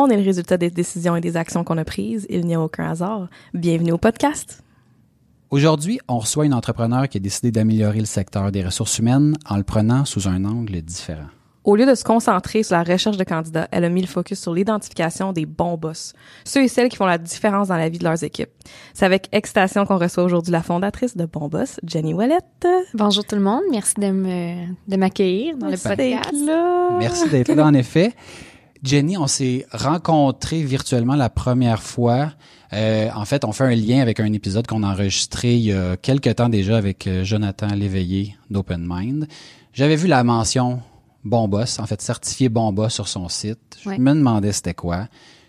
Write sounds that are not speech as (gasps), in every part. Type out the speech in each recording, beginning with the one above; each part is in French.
On est le résultat des décisions et des actions qu'on a prises. Il n'y a aucun hasard. Bienvenue au podcast. Aujourd'hui, on reçoit une entrepreneur qui a décidé d'améliorer le secteur des ressources humaines en le prenant sous un angle différent. Au lieu de se concentrer sur la recherche de candidats, elle a mis le focus sur l'identification des bons boss, ceux et celles qui font la différence dans la vie de leurs équipes. C'est avec excitation qu'on reçoit aujourd'hui la fondatrice de Bon Boss, Jenny Ouellette. Bonjour tout le monde, merci de m'accueillir dans Merci le podcast. d'être là. Merci d'être là, en effet. Jenny, on s'est rencontrés virtuellement la première fois. Euh, en fait, on fait un lien avec un épisode qu'on a enregistré il y a quelques temps déjà avec euh, Jonathan Léveillé d'Open Mind. J'avais vu la mention Bon Boss, en fait certifié Bon Boss sur son site. Je Ouais. me demandais c'était quoi.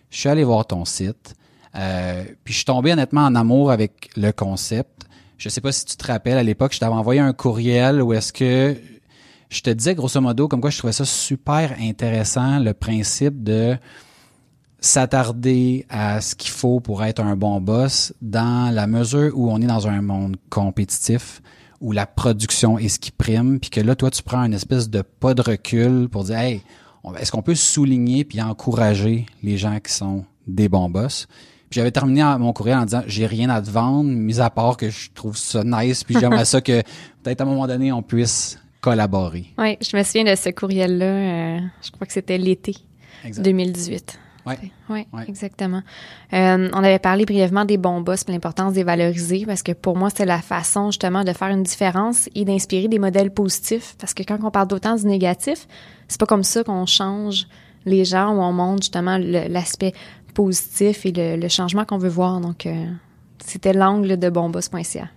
Je suis allé voir ton site. Euh, puis je suis tombé honnêtement en amour avec le concept. Je sais pas si tu te rappelles, à l'époque, je t'avais envoyé un courriel où est-ce que je te disais grosso modo comme quoi je trouvais ça super intéressant, le principe de s'attarder à ce qu'il faut pour être un bon boss dans la mesure où on est dans un monde compétitif où la production est ce qui prime puis que là toi tu prends une espèce de pas de recul pour dire hey est-ce qu'on peut souligner puis encourager les gens qui sont des bons boss? Puis j'avais terminé mon courriel en disant j'ai rien à te vendre mis à part que je trouve ça nice puis j'aimerais (laughs) ça que peut-être à un moment donné on puisse collaborer Oui, je me souviens de ce courriel-là, euh, je crois que c'était l'été exact 2018. Ouais. Oui, Ouais. exactement. Euh, on avait parlé brièvement des bons boss et l'importance des valoriser parce que pour moi, c'est la façon justement de faire une différence et d'inspirer des modèles positifs. Parce que quand on parle d'autant du négatif, c'est pas comme ça qu'on change les gens ou on montre justement l'aspect positif et le, le changement qu'on veut voir. Donc, euh, c'était l'angle de bonboss.ca.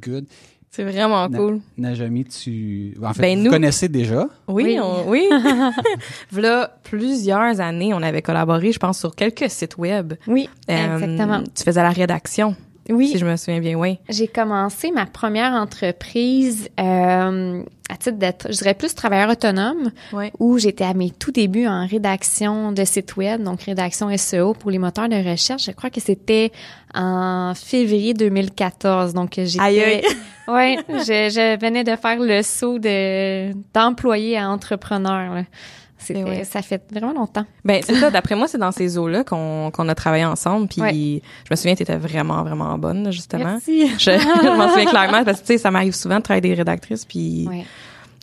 good C'est vraiment Na- cool. Najami, tu. En fait, Ben, vous nous- connaissez déjà? Oui, Oui. on- oui. (laughs) (laughs) V'là plusieurs années, on avait collaboré, je pense, sur quelques sites web. Oui, Euh, exactement. Tu faisais la rédaction, Oui, si je me souviens bien, oui. J'ai commencé ma première entreprise euh, à titre d'être, je dirais plus travailleur autonome, Ouais. où j'étais à mes tout débuts en rédaction de site web, donc rédaction SEO pour les moteurs de recherche. Je crois que c'était en février 2014. Donc j'étais, Aïe, aïe. (laughs) ouais, je, je venais de faire le saut de d'employé à entrepreneur. là. C'était, ouais. ça fait vraiment longtemps. Ben, c'est ça. D'après moi, c'est dans ces eaux-là qu'on qu'on a travaillé ensemble. Puis Ouais. je me souviens, tu étais vraiment, vraiment bonne, justement. Merci. Je, je m'en souviens clairement parce que, tu sais, ça m'arrive souvent de travailler des rédactrices, puis Ouais.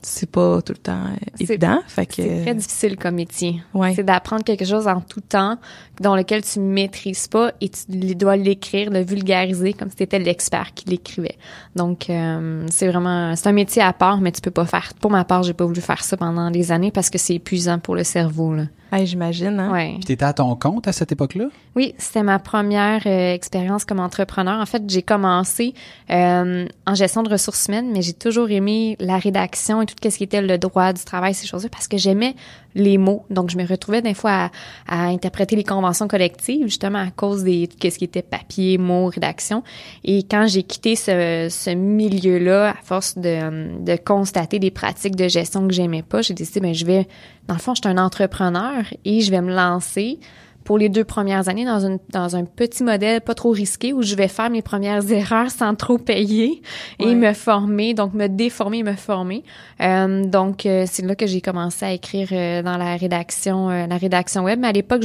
C'est pas tout le temps C'est- évident. Fait que, C'est très difficile comme métier. Ouais. C'est d'apprendre quelque chose en tout temps dans lequel tu maîtrises pas et tu dois l'écrire, le vulgariser comme si tu étais l'expert qui l'écrivait. Donc euh, c'est vraiment c'est un métier à part mais tu peux pas faire pour ma part, j'ai pas voulu faire ça pendant des années parce que c'est épuisant pour le cerveau là. J'imagine, hein. Ouais. Puis t'étais à ton compte à cette époque-là? Oui, c'était ma première euh, expérience comme entrepreneur. En fait, j'ai commencé euh, en gestion de ressources humaines, mais j'ai toujours aimé la rédaction et tout ce qui était le droit du travail, ces choses-là, parce que j'aimais les mots. Donc, je me retrouvais des fois à, interpréter les conventions collectives, justement à cause des tout ce qui était papier, mots, rédaction. Et quand j'ai quitté ce, ce milieu-là, à force de, de constater des pratiques de gestion que j'aimais pas, j'ai décidé, ben je vais, dans le fond, je suis un entrepreneur et je vais me lancer pour les deux premières années dans, une, dans un petit modèle pas trop risqué où je vais faire mes premières (laughs) erreurs sans trop payer et Ouais. me former, donc me déformer et me former. Euh, donc, euh, c'est là que j'ai commencé à écrire euh, dans la rédaction euh, la rédaction web. Mais à l'époque,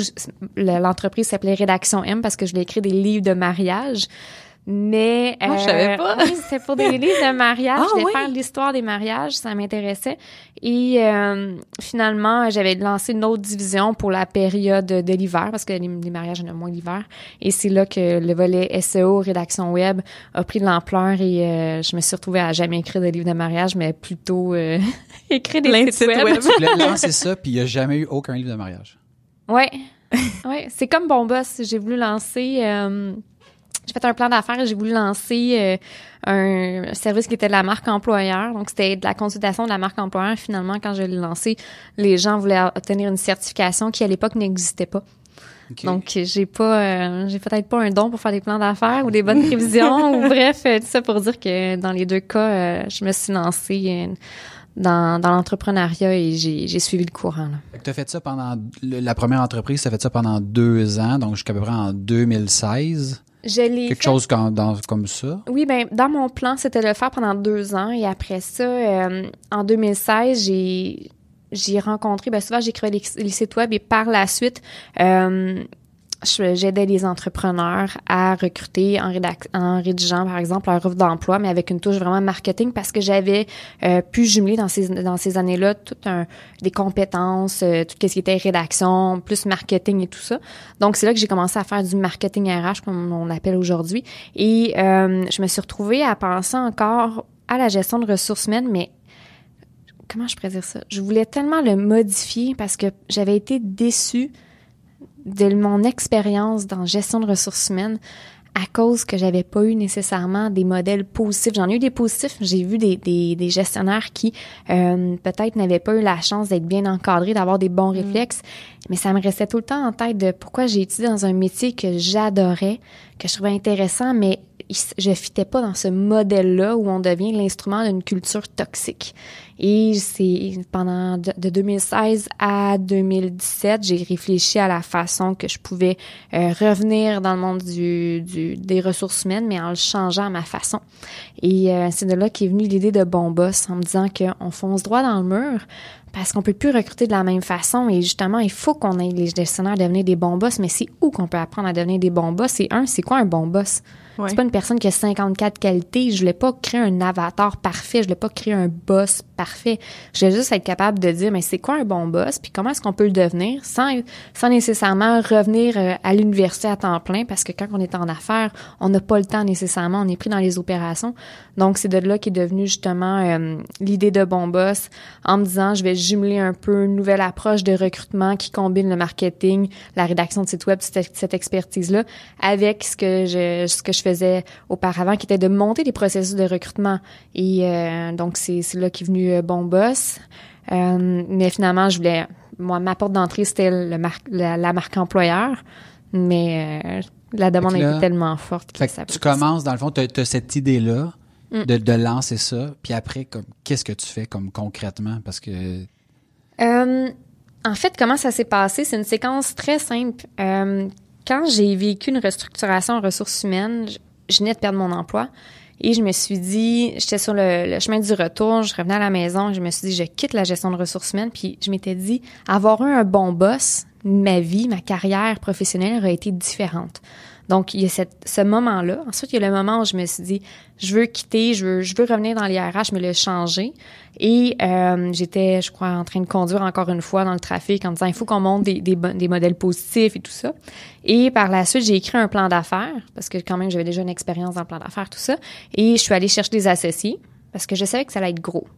l'entreprise s'appelait Rédaction M parce que je voulais écrire des livres de mariage. Mais Ah, je savais pas. oui, c'était pour des (laughs) livres de mariage. Ah, je voulais oui. faire l'histoire des mariages, ça m'intéressait. Et euh, finalement, j'avais lancé une autre division pour la période de l'hiver, parce que les, les mariages, il y en a moins l'hiver. Et c'est là que le volet SEO, rédaction web, a pris de l'ampleur et euh, je me suis retrouvée à jamais écrire de livres de mariage, mais plutôt euh, (laughs) écrire des sites sites web. web. Tu voulais lancer ça, puis il n'y a jamais eu aucun livre de mariage. Ouais. (laughs) ouais, c'est comme Bon Boss. J'ai voulu lancer. J'ai fait un plan d'affaires et j'ai voulu lancer euh, un service qui était de la marque employeur. Donc, c'était de la consultation de la marque employeur. Finalement, quand je l'ai lancé, les gens voulaient obtenir une certification qui, à l'époque, n'existait pas. Donc, j'ai pas, euh, j'ai peut-être pas un don pour faire des plans d'affaires ou des bonnes prévisions (laughs) ou bref, euh, tout ça pour dire que dans les deux cas, euh, je me suis lancée euh, dans, dans l'entrepreneuriat et j'ai, j'ai suivi le courant. Tu as fait ça pendant. La première entreprise, tu as fait ça pendant deux ans, donc jusqu'à peu près en 2016. Je l'ai Quelque fait- chose comme, dans- comme ça? Oui, ben dans mon plan, c'était de le faire pendant deux ans. Et après ça, euh, en 2016, j'ai j'ai rencontré, ben souvent j'écrivais les, les sites web. Et par la suite, euh, j'aidais les entrepreneurs à recruter en, en rédigeant, par exemple, leur offre d'emploi, mais avec une touche vraiment marketing parce que j'avais euh, pu jumeler dans ces, dans ces années-là toutes un, des compétences, euh, tout ce qui était rédaction, plus marketing et tout ça. Donc, c'est là que j'ai commencé à faire du marketing RH, comme on appelle aujourd'hui. Et euh, je me suis retrouvée à penser encore à la gestion de ressources humaines, mais comment je pourrais dire ça? Je voulais tellement le modifier parce que j'avais été déçue de mon expérience dans gestion de ressources humaines à cause que j'avais pas eu nécessairement des modèles positifs. J'en ai eu des positifs. J'ai vu des, des, des gestionnaires qui euh, peut-être n'avaient pas eu la chance d'être bien encadrés, d'avoir des bons réflexes, mais ça me restait tout le temps en tête de pourquoi j'ai étudié dans un métier que j'adorais, que je trouvais intéressant, mais je fitais pas dans ce modèle-là où on devient l'instrument d'une culture toxique. Et c'est pendant de, de 2016 à 2017, j'ai réfléchi à la façon que je pouvais euh, revenir dans le monde du, du- des ressources humaines, mais en le changeant à ma façon. Et euh, c'est de là qu'est venue l'idée de Bon Boss, en me disant qu'on fonce droit dans le mur parce qu'on peut plus recruter de la même façon et justement, il faut qu'on aille les gestionnaires à devenir des bons boss, mais c'est où qu'on peut apprendre à devenir des bons boss? C'est un, c'est quoi un bon boss? Ouais. C'est pas une personne qui a 54 qualités. Je voulais pas créer un avatar parfait. Je voulais pas créer un boss parfait. Je voulais juste être capable de dire, mais c'est quoi un bon boss? Puis comment est-ce qu'on peut le devenir sans, sans nécessairement revenir euh, à l'université à temps plein? Parce que quand on est en affaires, on n'a pas le temps nécessairement. On est pris dans les opérations. Donc, c'est de là qu'est devenu justement euh, l'idée de bon boss en me disant, je vais jumeler un peu une nouvelle approche de recrutement qui combine le marketing, la rédaction de site web, cette, cette expertise-là, avec ce que je, ce que je faisais auparavant, qui était de monter des processus de recrutement. Et euh, donc, c'est là qu'est venu euh, Bon Boss. Euh, mais finalement, je voulais... Moi, ma porte d'entrée, c'était le mar- la, la marque employeur. Mais la demande là- était tellement forte que ça tu commences, dans le fond, tu as, cette idée-là Mm. de, de lancer ça, puis après, comme qu'est-ce que tu fais comme concrètement? Parce que Euh, en fait, comment ça s'est passé? C'est une séquence très simple. Euh, quand j'ai vécu une restructuration en ressources humaines, je, venais de perdre mon emploi et je me suis dit, j'étais sur le, le chemin du retour, je revenais à la maison, je me suis dit, je quitte la gestion de ressources humaines, puis je m'étais dit, avoir eu un bon boss, ma vie, ma carrière professionnelle aurait été différente. Donc, il y a ce moment-là. Ensuite, il y a le moment où je me suis dit, je veux quitter, je veux, je veux revenir dans l'IRH, mais le changer. Et euh, j'étais, je crois, en train de conduire encore une fois dans le trafic en disant, il faut qu'on monte des, des, modèles positifs et tout ça. Et par la suite, j'ai écrit un plan d'affaires, parce que quand même, j'avais déjà une expérience dans le plan d'affaires, tout ça. Et je suis allée chercher des associés, parce que je savais que ça allait être gros.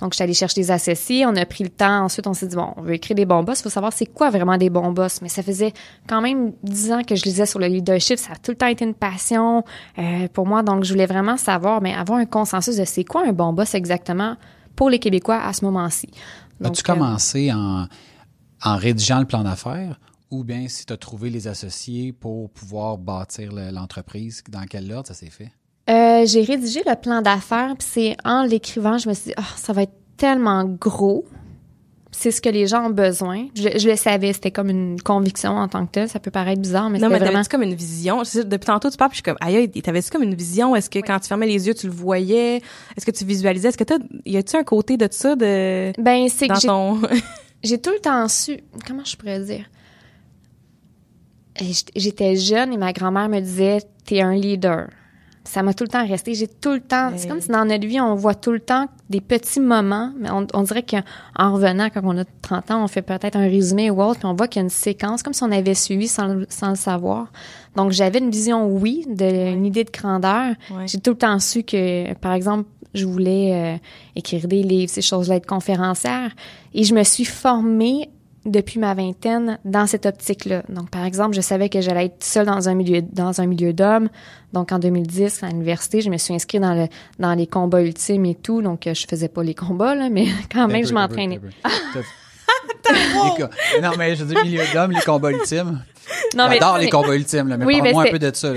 Donc, je suis allée chercher des associés. On a pris le temps. Ensuite, on s'est dit, bon, on veut écrire des bons boss. Il faut savoir c'est quoi vraiment des bons boss. Mais ça faisait quand même dix ans que je lisais sur le leadership. Ça a tout le temps été une passion euh, pour moi. Donc, je voulais vraiment savoir, mais avoir un consensus de c'est quoi un bon boss exactement pour les Québécois à ce moment-ci. As-tu euh, commencé en, en rédigeant le plan d'affaires ou bien si tu as trouvé les associés pour pouvoir bâtir le- l'entreprise, dans quel ordre ça s'est fait? Euh, j'ai rédigé le plan d'affaires, puis c'est en l'écrivant, je me suis dit, ah, ça va être tellement gros. C'est ce que les gens ont besoin. Je, je le savais, c'était comme une conviction en tant que tel. Ça peut paraître bizarre, mais Non, mais c'était vraiment. comme une vision? Depuis tantôt, tu parles, puis je suis comme, aïe, t'avais-tu comme une vision? Est-ce que quand tu fermais les yeux, tu le voyais? Est-ce que tu visualisais? Est-ce que t'as, y a-tu un côté de ça, de, Ben, c'est que j'ai- ton, (laughs) j'ai tout le temps su. Comment je pourrais dire? J'étais jeune et ma grand-mère me disait t'es un leader. Ça m'a tout le temps resté. J'ai tout le temps. C'est comme si dans notre vie, on voit tout le temps des petits moments, mais on, on dirait qu'en revenant, quand on a 30 ans, on fait peut-être un résumé ou autre, puis on voit qu'il y a une séquence, comme si on avait suivi sans, le- sans le savoir. Donc, j'avais une vision, oui, de, une idée de grandeur. J'ai tout le temps su que, par exemple, je voulais euh, écrire des livres, ces choses-là, être conférencière. Et je me suis formée depuis ma vingtaine dans cette optique-là. Donc, par exemple, je savais que j'allais être seule dans un milieu dans un milieu d'hommes. Donc, en 2010, à l'université, je me suis inscrite dans le dans les combats ultimes et tout. Donc, euh, je faisais pas les combats là, mais (laughs) quand même, je m'entraînais. (laughs) Non, mais je dire, milieu d'hommes, les combats ultimes. Non, mais- J'adore les mais- combats ultimes, là, mais Oui, parle-moi un peu de ça.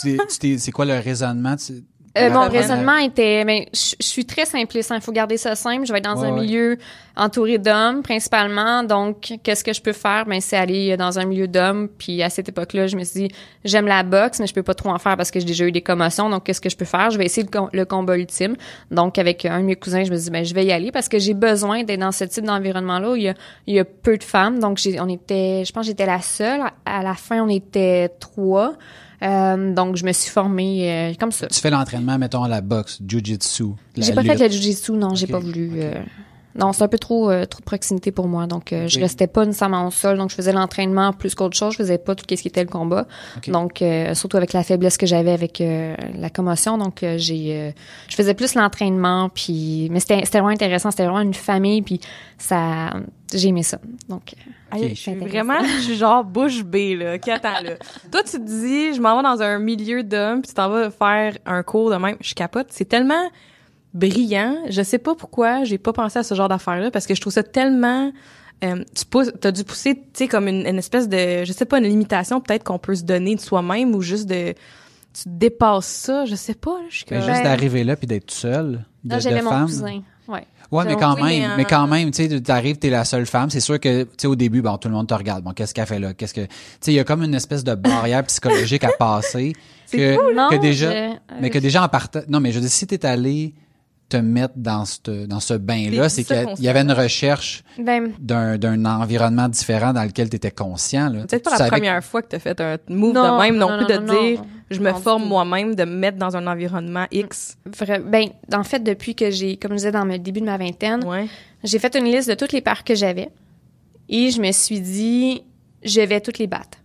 Tu tu C'est quoi le raisonnement? Tu- Euh, mon raisonnement était, ben, je je suis très simpliste. Il faut garder ça simple. Je vais être dans Ouais, un ouais. milieu entouré d'hommes principalement. Donc, qu'est-ce que je peux faire? Ben, c'est aller dans un milieu d'hommes. Puis à cette époque-là, je me suis dit, j'aime la boxe, mais je peux pas trop en faire parce que j'ai déjà eu des commotions. Donc, qu'est-ce que je peux faire? Je vais essayer le, com- le combat ultime. Donc, avec un de mes cousins, je me suis dit, ben, je vais y aller parce que j'ai besoin d'être dans ce type d'environnement-là où il y a, il y a peu de femmes. Donc, on était, je pense, que j'étais la seule. À la fin, on était trois. Euh, donc, je me suis formée euh, comme ça. Tu fais l'entraînement, mettons, à la boxe, jiu-jitsu. la J'ai pas lutte. fait le jujitsu, non, j'ai pas voulu. euh, non, c'est un peu trop euh, trop de proximité pour moi, donc euh, je restais pas nécessairement au sol, donc je faisais l'entraînement plus qu'autre chose, je faisais pas tout ce qui était le combat. Donc euh, surtout avec la faiblesse que j'avais avec euh, la commotion, donc euh, j'ai euh, je faisais plus l'entraînement puis mais c'était c'était vraiment intéressant, c'était vraiment une famille puis ça j'ai aimé ça. Donc je suis vraiment, je suis genre bouche bée, là. Qui attends, là. Toi, tu te dis, je m'en vais dans un milieu d'hommes, puis tu t'en vas faire un cours de même. Je capote. C'est tellement brillant. Je sais pas pourquoi j'ai pas pensé à ce genre d'affaires-là, parce que je trouve ça tellement... Euh, tu pousses, t'as dû pousser, tu sais, comme une, une espèce de, je sais pas, une limitation peut-être qu'on peut se donner de soi-même ou juste de, tu dépasses ça, je sais pas. Je suis juste d'arriver là puis d'être seule, de, j'avais de mon femme. cousin. Ouais. Ouais, mais quand oui, même, mais, euh, mais quand même, tu sais, t'arrives, t'es la seule femme. C'est sûr que, tu sais, au début, bon, tout le monde te regarde. Bon, qu'est-ce qu'elle fait là? Qu'est-ce que, tu sais, il y a comme une espèce de barrière psychologique à passer. (laughs) que, cool, non? que déjà, Je- mais que déjà en partant, non, mais je veux dire, si t'es allé te mettre dans ce, dans ce bain-là, C'est qu'il y avait une recherche Ben d'un, d'un environnement différent dans lequel t'étais conscient, là. Peut-être pas Tu la première fois que tu as fait un move Non, de même non, non, plus non, de non, dire non. je me forme moi-même, de me mettre dans un environnement X. Vra- Ben, en fait, depuis que j'ai, comme je disais dans le début de ma vingtaine, Ouais. j'ai fait une liste de toutes les peurs que j'avais et je me suis dit, je vais toutes les battre.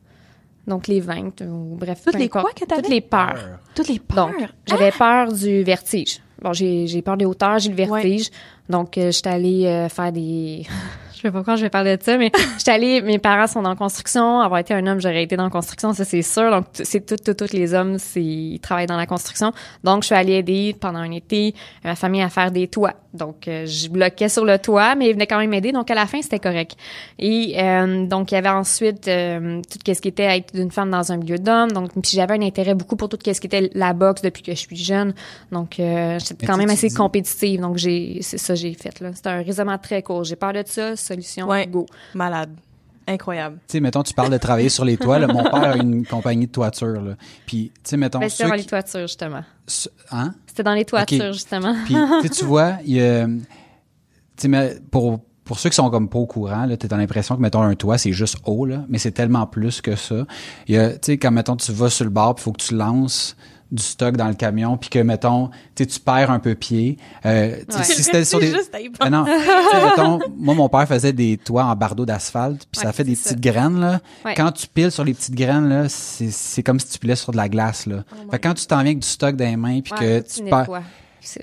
Donc, les 20, ou bref. Toutes les quoi que? Toutes les peurs. Toutes les peurs? Donc, j'avais peur du vertige. Bon, j'ai, j'ai peur des hauteurs, j'ai le vertige. Donc, euh, j'étais allée euh, faire des... (laughs) je sais pas pourquoi je vais parler de ça, mais (laughs) j'étais allée... Mes parents sont dans la construction. Avoir été un homme, j'aurais été dans la construction, ça, c'est sûr. Donc, c'est tout, tout, tous les hommes, c'est, ils travaillent dans la construction. Donc, je suis allée aider pendant un été ma famille à faire des toits. Donc, euh, je bloquais sur le toit, mais ils venaient quand même m'aider. Donc, à la fin, c'était correct. Et euh, donc, il y avait ensuite euh, tout ce qui était être une femme dans un milieu d'hommes. Donc, puis j'avais un intérêt beaucoup pour tout ce qui était la boxe depuis que je suis jeune. Donc, euh, j'étais quand même assez dis- compétitive. Donc, j'ai c'est ça que j'ai fait. là. C'était un raisonnement très court. J'ai peur de ça, solution, Ouais. go. Malade. Incroyable. Tu sais, mettons, tu parles de travailler sur les toits. là. Mon père a une (laughs) compagnie de toiture. Là. Puis, tu sais, mettons, Ben, c'était dans qui- les toitures, justement. ce- hein? C'était dans les toitures, justement. Puis, tu tu vois, il y a, tu sais, mais pour, pour ceux qui sont comme pas au courant, là, t'as l'impression que, mettons, un toit, c'est juste haut, là, mais c'est tellement plus que ça. Il y a, tu sais, quand, mettons, tu vas sur le bar, puis faut que tu lances du stock dans le camion, puis que, mettons, tu perds un peu pied. Euh, Ouais. si c'était sur des... juste Ah non, mettons, moi, mon père faisait des toits en bardeau d'asphalte, puis ça fait des ça. petites graines, là. Ouais. Quand tu piles sur les petites graines, là, c'est c'est comme si tu pilais sur de la glace, là. fait que quand tu t'en viens avec du stock dans les mains, puis Oh que tu perds...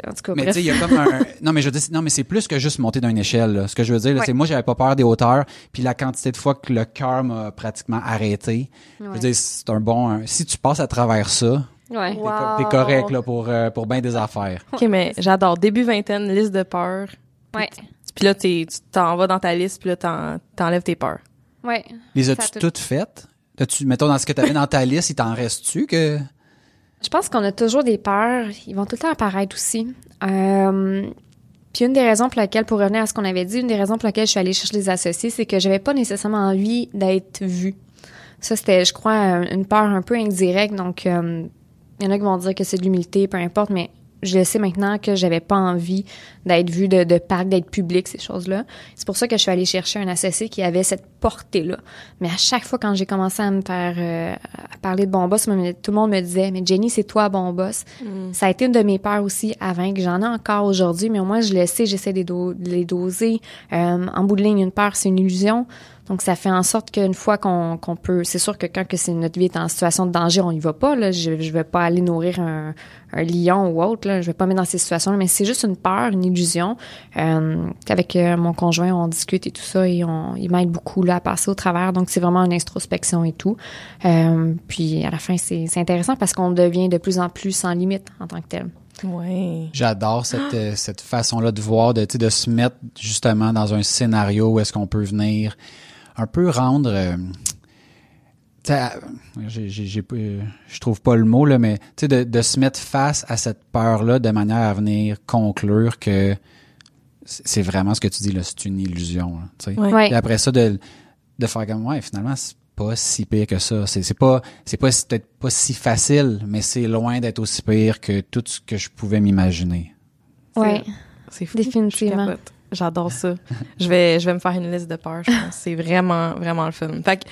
En tout cas, Mais tu sais, il y a comme un. (laughs) Non, mais je dis, non, mais c'est plus que juste monter d'une échelle. là. Ce que je veux dire, Ouais. c'est moi, j'avais pas peur des hauteurs, puis la quantité de fois que le cœur m'a pratiquement arrêté. Je veux dire, c'est un bon. un- si tu passes à travers ça, Ouais. t'es Wow. co- t'es correct là pour euh, pour bien des affaires. OK, mais j'adore. Début vingtaine, liste de peurs. Ouais. Puis là, t'es- tu t'en vas dans ta liste, puis là, t'en- t'enlèves tes peurs. Ouais. Les as-tu toutes faites? As-tu, mettons dans ce que tu avais dans ta liste, il t'en reste-tu que? Je pense qu'on a toujours des peurs. Ils vont tout le temps apparaître aussi. Euh, puis une des raisons pour lesquelles, pour revenir à ce qu'on avait dit, une des raisons pour lesquelles je suis allée chercher des associés, c'est que j'avais pas nécessairement envie d'être vue. Ça, c'était, je crois, une peur un peu indirecte. Donc, euh, il y en a qui vont dire que c'est de l'humilité, peu importe, mais je sais maintenant que j'avais pas envie d'être vue de, de parc, d'être public, ces choses-là. C'est pour ça que je suis allée chercher un associé qui avait cette portée-là. Mais à chaque fois quand j'ai commencé à me faire euh, à parler de bon boss, tout le monde me disait mais Jenny, c'est toi bon boss. Mm. Ça a été une de mes peurs aussi avant que j'en ai encore aujourd'hui, mais au moins je le sais, j'essaie de, les do- de les doser. Euh, en bout de ligne, une peur, c'est une illusion. Donc, ça fait en sorte qu'une fois qu'on peut... C'est sûr que quand que c'est notre vie est en situation de danger, on y va pas. Là. Je je vais pas aller nourrir un, un lion ou autre. Là. Je vais pas me mettre dans ces situations-là. Mais c'est juste une peur, une illusion. Euh, Avec euh, mon conjoint, on discute et tout ça. Et on, il m'aide beaucoup là, à passer au travers. Donc, c'est vraiment une introspection et tout. Euh, puis, à la fin, c'est c'est intéressant parce qu'on devient de plus en plus sans limite en tant que tel. Ouais. J'adore cette, euh, cette façon-là de voir, de, tu sais, de se mettre justement dans un scénario où est-ce qu'on peut venir un peu rendre... euh, je trouve pas le mot, là, mais tu sais, de, de se mettre face à cette peur-là de manière à venir conclure que c'est vraiment ce que tu dis, là, c'est une illusion. là, tu sais. Ouais. Et après ça, de, de faire comme, ouais, finalement, c'est pas si pire que ça. C'est c'est pas, c'est pas, peut-être pas si facile, mais c'est loin d'être aussi pire que tout ce que je pouvais m'imaginer. Ouais. C'est fou. Définitivement. Je. J'adore ça. je vais, je vais me faire une liste de peurs, je pense. C'est vraiment, vraiment le fun. Fait que,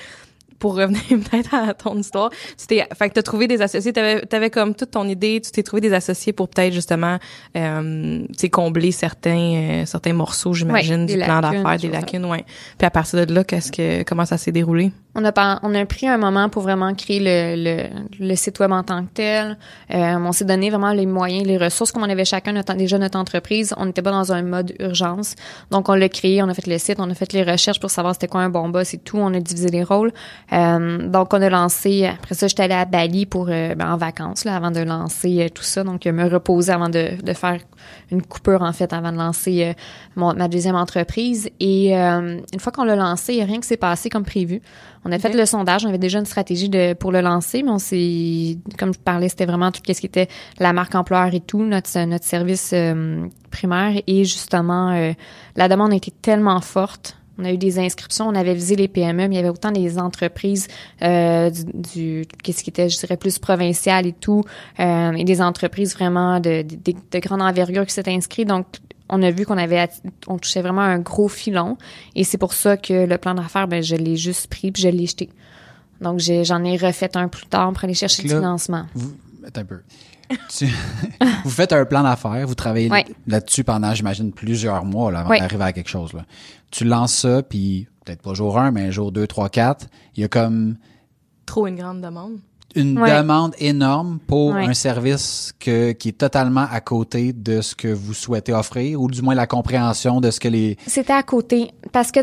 pour revenir (laughs) peut-être à ton histoire, tu t'es, fait que t'as trouvé des associés, t'avais, t'avais comme toute ton idée, tu t'es trouvé des associés pour peut-être justement, euh, combler certains, euh, certains morceaux, j'imagine, Ouais, du plan d'affaires, des lacunes, ouais. Puis à partir de là, qu'est-ce que, comment ça s'est déroulé? On a, pas- on a pris un moment pour vraiment créer le, le, site web en tant que tel. Euh, on s'est donné vraiment les moyens, les ressources, comme on avait chacun notre, déjà notre entreprise. On n'était pas dans un mode urgence. Donc, on l'a créé, on a fait le site, on a fait les recherches pour savoir c'était quoi un bon boss et tout. On a divisé les rôles. Euh, donc, on a lancé, après ça, j'étais allée à Bali pour, euh, ben, en vacances, là, avant de lancer tout ça. Donc, me reposer avant de, faire une coupure, en fait, avant de lancer ma deuxième entreprise. Et une fois qu'on l'a lancé, rien qui s'est passé comme prévu. On a fait le sondage, on avait déjà une stratégie de pour le lancer, mais on s'est, comme je parlais, c'était vraiment tout ce qui était la marque employeur et tout, notre notre service euh, primaire et justement euh, la demande a été tellement forte. On a eu des inscriptions, on avait visé les PME, mais il y avait autant des entreprises euh, du, du qu'est-ce qui était, je dirais, plus provincial et tout, euh, et des entreprises vraiment de, de, de- de grande envergure qui s'étaient inscrites. Donc, on a vu qu'on avait, on touchait vraiment un gros filon, et c'est pour ça que le plan d'affaires, ben, je l'ai juste pris puis je l'ai jeté. Donc, j'ai- j'en ai, refait un plus tard pour aller chercher là, financement. Vous, attends un peu. Tu- (laughs) vous faites un plan d'affaires, vous travaillez Ouais. là-dessus pendant, j'imagine, plusieurs mois là, avant Ouais. d'arriver à quelque chose. Là. Tu lances ça, puis peut-être pas jour 1, mais jour 2, 3, 4, il y a comme Trop une grande demande. Une Ouais. demande énorme pour Ouais. un service que, qui est totalement à côté de ce que vous souhaitez offrir, ou du moins la compréhension de ce que les... C'était à côté. Parce que,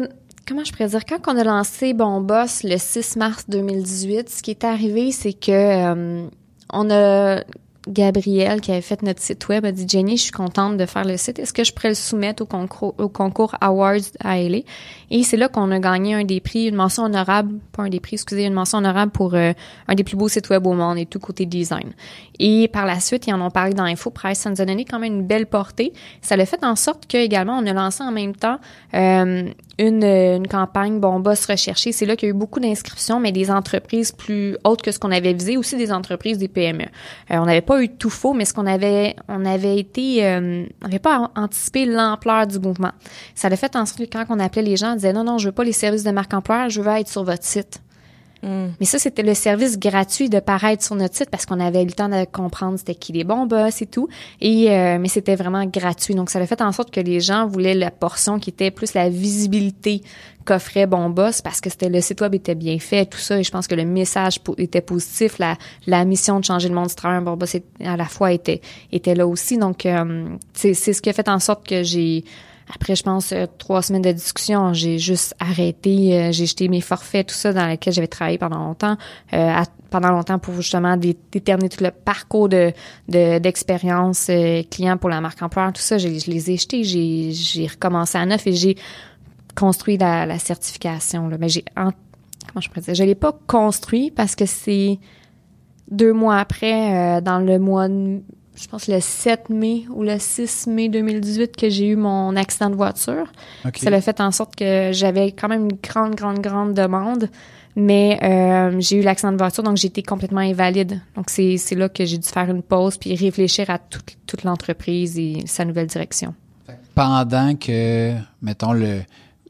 comment je pourrais dire, quand on a lancé Bon Boss le 6 mars 2018, ce qui est arrivé, c'est que euh, on a Gabrielle qui avait fait notre site web a dit Jenny, je suis contente de faire le site. Est-ce que je pourrais le soumettre au concours, au concours Awards à LA? Et c'est là qu'on a gagné un des prix, une mention honorable, pas un des prix, excusez, une mention honorable pour euh, un des plus beaux sites web au monde et tout côté design. Et par la suite, ils en ont parlé dans Info ça nous a donné quand même une belle portée. Ça l'a fait en sorte que également on a lancé en même temps euh, une, une campagne Bon Boss recherché. C'est là qu'il y a eu beaucoup d'inscriptions, mais des entreprises plus hautes que ce qu'on avait visé, aussi des entreprises, des PME. Euh, on n'avait pas eu tout faux, mais ce qu'on avait, on avait été, euh, on n'avait pas anticipé l'ampleur du mouvement. Ça l'a fait en sorte que quand on appelait les gens, disait non, non, je veux pas les services de marque employeur, je veux être sur votre site. Mais ça, c'était le service gratuit de paraître sur notre site parce qu'on avait eu le temps de comprendre c'était qui les bons boss et tout. Et euh, mais c'était vraiment gratuit. Donc, ça a fait en sorte que les gens voulaient la portion qui était plus la visibilité qu'offrait Bon Boss parce que c'était le site web était bien fait, tout ça. Et je pense que le message po- était positif. La, la mission de changer le monde du travail, Bon Boss à la fois était était là aussi. Donc, euh, c'est ce qui a fait en sorte que j'ai après, je pense, euh, trois semaines de discussion, j'ai juste arrêté, euh, j'ai jeté mes forfaits, tout ça, dans lequel j'avais travaillé pendant longtemps, euh, pendant longtemps pour justement dé- déterminer tout le parcours de de- d'expérience client pour la marque employeur, tout ça, je les ai jetés, j'ai recommencé à neuf et j'ai construit la, la certification. Là. Mais j'ai en- comment je pourrais dire, je l'ai pas construit parce que c'est deux mois après, euh, dans le mois de je pense le 7 mai ou le 6 mai 2018 que j'ai eu mon accident de voiture. Ça l'a fait en sorte que j'avais quand même une grande, grande, grande demande, mais euh, j'ai eu l'accident de voiture, donc j'ai été complètement invalide. Donc c'est là que j'ai dû faire une pause puis réfléchir à toute, toute l'entreprise et sa nouvelle direction. Pendant que, mettons, le,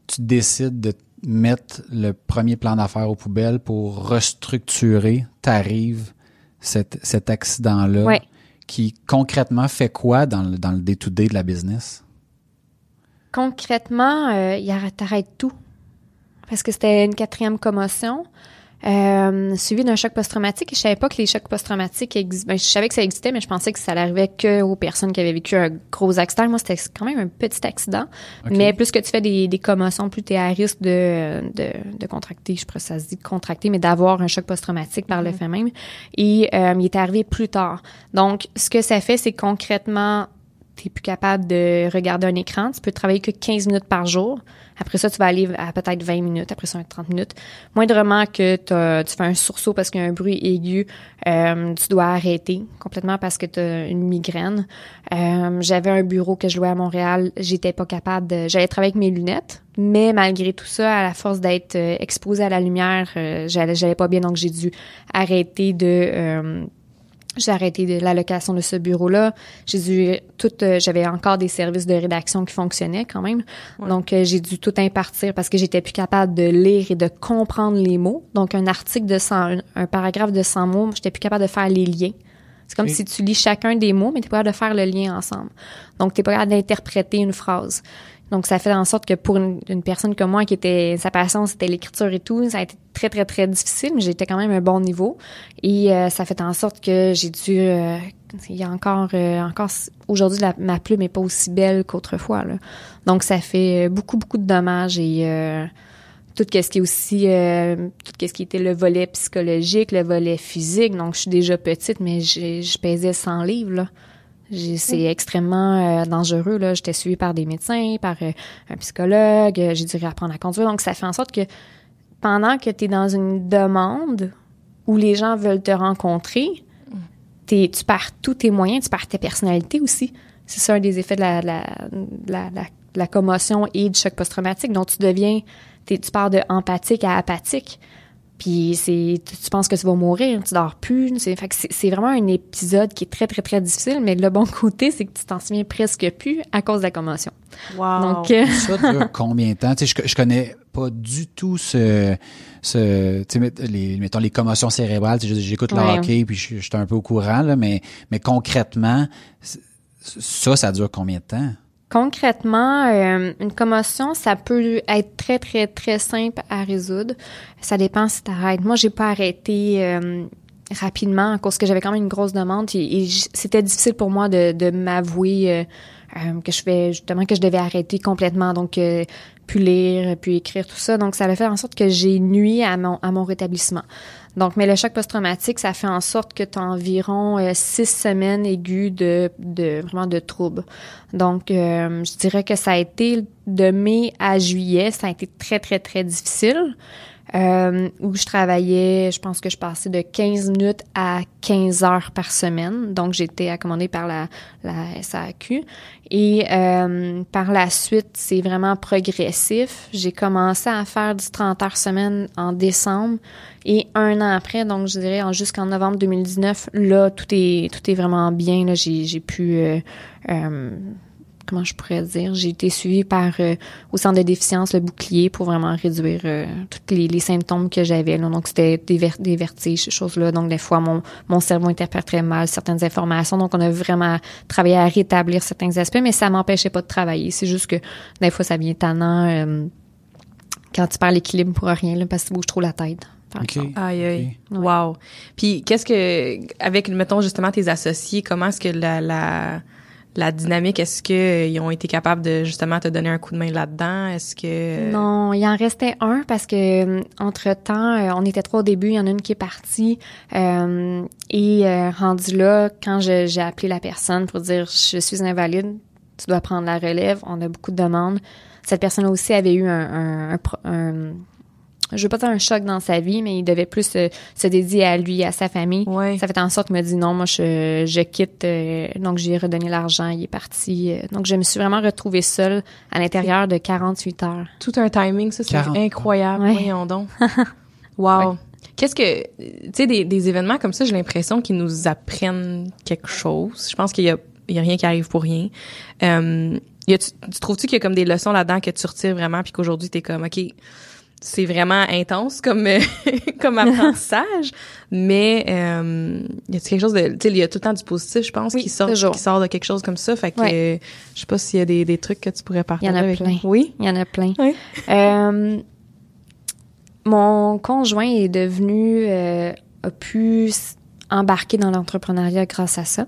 tu décides de mettre le premier plan d'affaires aux poubelles pour restructurer, t'arrives cet, cet accident-là Ouais. Qui concrètement fait quoi dans le, dans le day-to-day de la business? Concrètement, euh, il arrête, tout. Parce que c'était une quatrième commotion, euh, suivie d'un choc post-traumatique. Je savais pas que les chocs post-traumatiques existaient. Ben, je savais que ça existait, mais je pensais que ça n'arrivait que aux personnes qui avaient vécu un gros accident. Moi, c'était quand même un petit accident. Mais plus que tu fais des, des commotions, plus tu es à risque de, de, de contracter, je sais pas si ça se dit contracter, mais d'avoir un choc post-traumatique par le fait même. Et euh, il est arrivé plus tard. Donc, ce que ça fait, c'est concrètement, tu plus capable de regarder un écran. Tu peux travailler que 15 minutes par jour. Après ça, tu vas aller à peut-être 20 minutes, après ça, 30 minutes. Moindrement que tu fais un sursaut parce qu'il y a un bruit aigu, euh, tu dois arrêter complètement parce que tu as une migraine. Euh, J'avais un bureau que je louais à Montréal. J'étais pas capable de... J'allais travailler avec mes lunettes, mais malgré tout ça, à la force d'être euh, exposée à la lumière, j'allais pas bien, donc j'ai dû arrêter de... j'ai arrêté de l'allocation de ce bureau-là. J'ai dû tout, euh, j'avais encore des services de rédaction qui fonctionnaient quand même. Donc euh, j'ai dû tout impartir parce que j'étais plus capable de lire et de comprendre les mots. Donc un article de 100, un, un paragraphe de 100 mots, j'étais plus capable de faire les liens. C'est comme si tu lis chacun des mots, mais t'es pas capable de faire le lien ensemble. Donc t'es pas capable d'interpréter une phrase. Donc ça fait en sorte que pour une, personne comme moi qui était sa passion c'était l'écriture et tout, ça a été très très très difficile, mais j'étais quand même un bon niveau et euh, ça fait en sorte que j'ai dû euh, il y a encore euh, encore aujourd'hui ma plume est pas aussi belle qu'autrefois là. Donc ça fait euh, beaucoup beaucoup de dommages et euh, tout ce qui est aussi euh, tout ce qui était le volet psychologique, le volet physique. Donc je suis déjà petite mais je pesais 100 livres là. C'est extrêmement euh, dangereux. Là. J'étais suivie par des médecins, par euh, un psychologue. euh, J'ai dû réapprendre à conduire. Donc, ça fait en sorte que pendant que tu es dans une demande où les gens veulent te rencontrer, t'es- tu perds tous tes moyens, tu perds ta personnalité aussi. C'est ça un des effets de la, de la, de la, de la- commotion et du choc post-traumatique. Donc, tu deviens, tu pars de empathique à apathique. Puis c'est, tu, tu penses que tu vas mourir, tu dors plus. C'est, fait que c'est, c'est vraiment un épisode qui est très, très, très difficile. Mais le bon (laughs) côté, c'est que tu t'en souviens presque plus à cause de la commotion. Wow. Donc, euh, Ça dure (laughs) combien de temps? Tu sais, je, je connais pas du tout ce, ce tu sais, met- les, mettons, les commotions cérébrales. Tu sais, J'écoute le Ouais. hockey, puis je, je suis un peu au courant, là, mais, mais concrètement, ça, ça dure combien de temps? Concrètement, euh, une commotion, ça peut être très, très, très simple à résoudre. Ça dépend si tu. Moi, j'ai pas arrêté euh, rapidement cause que j'avais quand même une grosse demande et, c'était difficile pour moi de, m'avouer euh, euh, que je fais justement que je devais arrêter complètement. Donc, puis lire, puis écrire tout ça. Donc, ça a fait en sorte que j'ai nuit à mon, à mon rétablissement. Donc, mais le choc post-traumatique, ça fait en sorte que tu as environ euh, six semaines aiguës de, de vraiment de troubles. Donc, euh, je dirais que ça a été de mai à juillet, ça a été très, très, très difficile. Euh, où je travaillais, je pense que je passais de 15 minutes à 15 heures par semaine. Donc, j'étais accommodée par la, la SAQ. Et euh, par la suite, c'est vraiment progressif. J'ai commencé à faire du 30 heures semaine en décembre. Et un an après, donc je dirais en- jusqu'en novembre 2019, là, tout est tout est vraiment bien. Là, j'ai, j'ai pu... euh, euh, comment je pourrais dire, j'ai été suivie par euh, au centre de déficience le bouclier pour vraiment réduire euh, tous les, les symptômes que j'avais. Donc c'était des, ver- des vertiges, ces choses-là. Donc des fois mon mon cerveau interpréterait mal certaines informations. Donc on a vraiment travaillé à rétablir certains aspects, mais ça m'empêchait pas de travailler. C'est juste que des fois ça vient tannant euh, quand tu perds l'équilibre pour rien là, parce que tu bouges trop la tête. par OK. exemple. Aïe, aïe. Ouais. Wow. Puis, qu'est-ce que, avec, mettons, justement, tes associés, comment est-ce que la, la, la dynamique, est-ce qu'ils ont été capables de, justement, te donner un coup de main là-dedans? Est-ce que... Non, il en restait un parce que entre temps, on était trois au début, il y en a une qui est partie euh, et euh, rendu là, quand j'ai appelé la personne pour dire je suis invalide, tu dois prendre la relève, on a beaucoup de demandes. Cette personne aussi avait eu un, un, un- je veux pas dire un choc dans sa vie, mais il devait plus se, se dédier à lui, à sa famille. Ouais. Ça fait en sorte qu'il m'a dit non, moi je, je quitte, euh, donc j'ai redonné l'argent, il est parti. euh, donc je me suis vraiment retrouvée seule à l'intérieur de 48 heures. Tout un timing, ça, c'est 40. incroyable. Ouais. Voyons donc. (laughs) wow. Qu'est-ce que, tu sais, des, des événements comme ça, j'ai l'impression qu'ils nous apprennent quelque chose. Je pense qu'il y a, il y a rien qui arrive pour rien. Euh, y a, tu, tu trouves-tu qu'il y a comme des leçons là-dedans que tu retires vraiment puis qu'aujourd'hui t'es comme, OK, c'est vraiment intense comme, (laughs) comme (laughs) apprentissage, mais euh, y a quelque chose de, tu sais, il y a tout le temps du positif, je pense, Oui, qui sort, toujours. qui sort de quelque chose comme ça. Fait que, Ouais. euh, je sais pas s'il y a des, des trucs que tu pourrais partager Il y en a avec plein. Oui? Il y en a plein. Oui. Euh, mon conjoint est devenu, euh, a pu embarquer dans l'entrepreneuriat grâce à ça.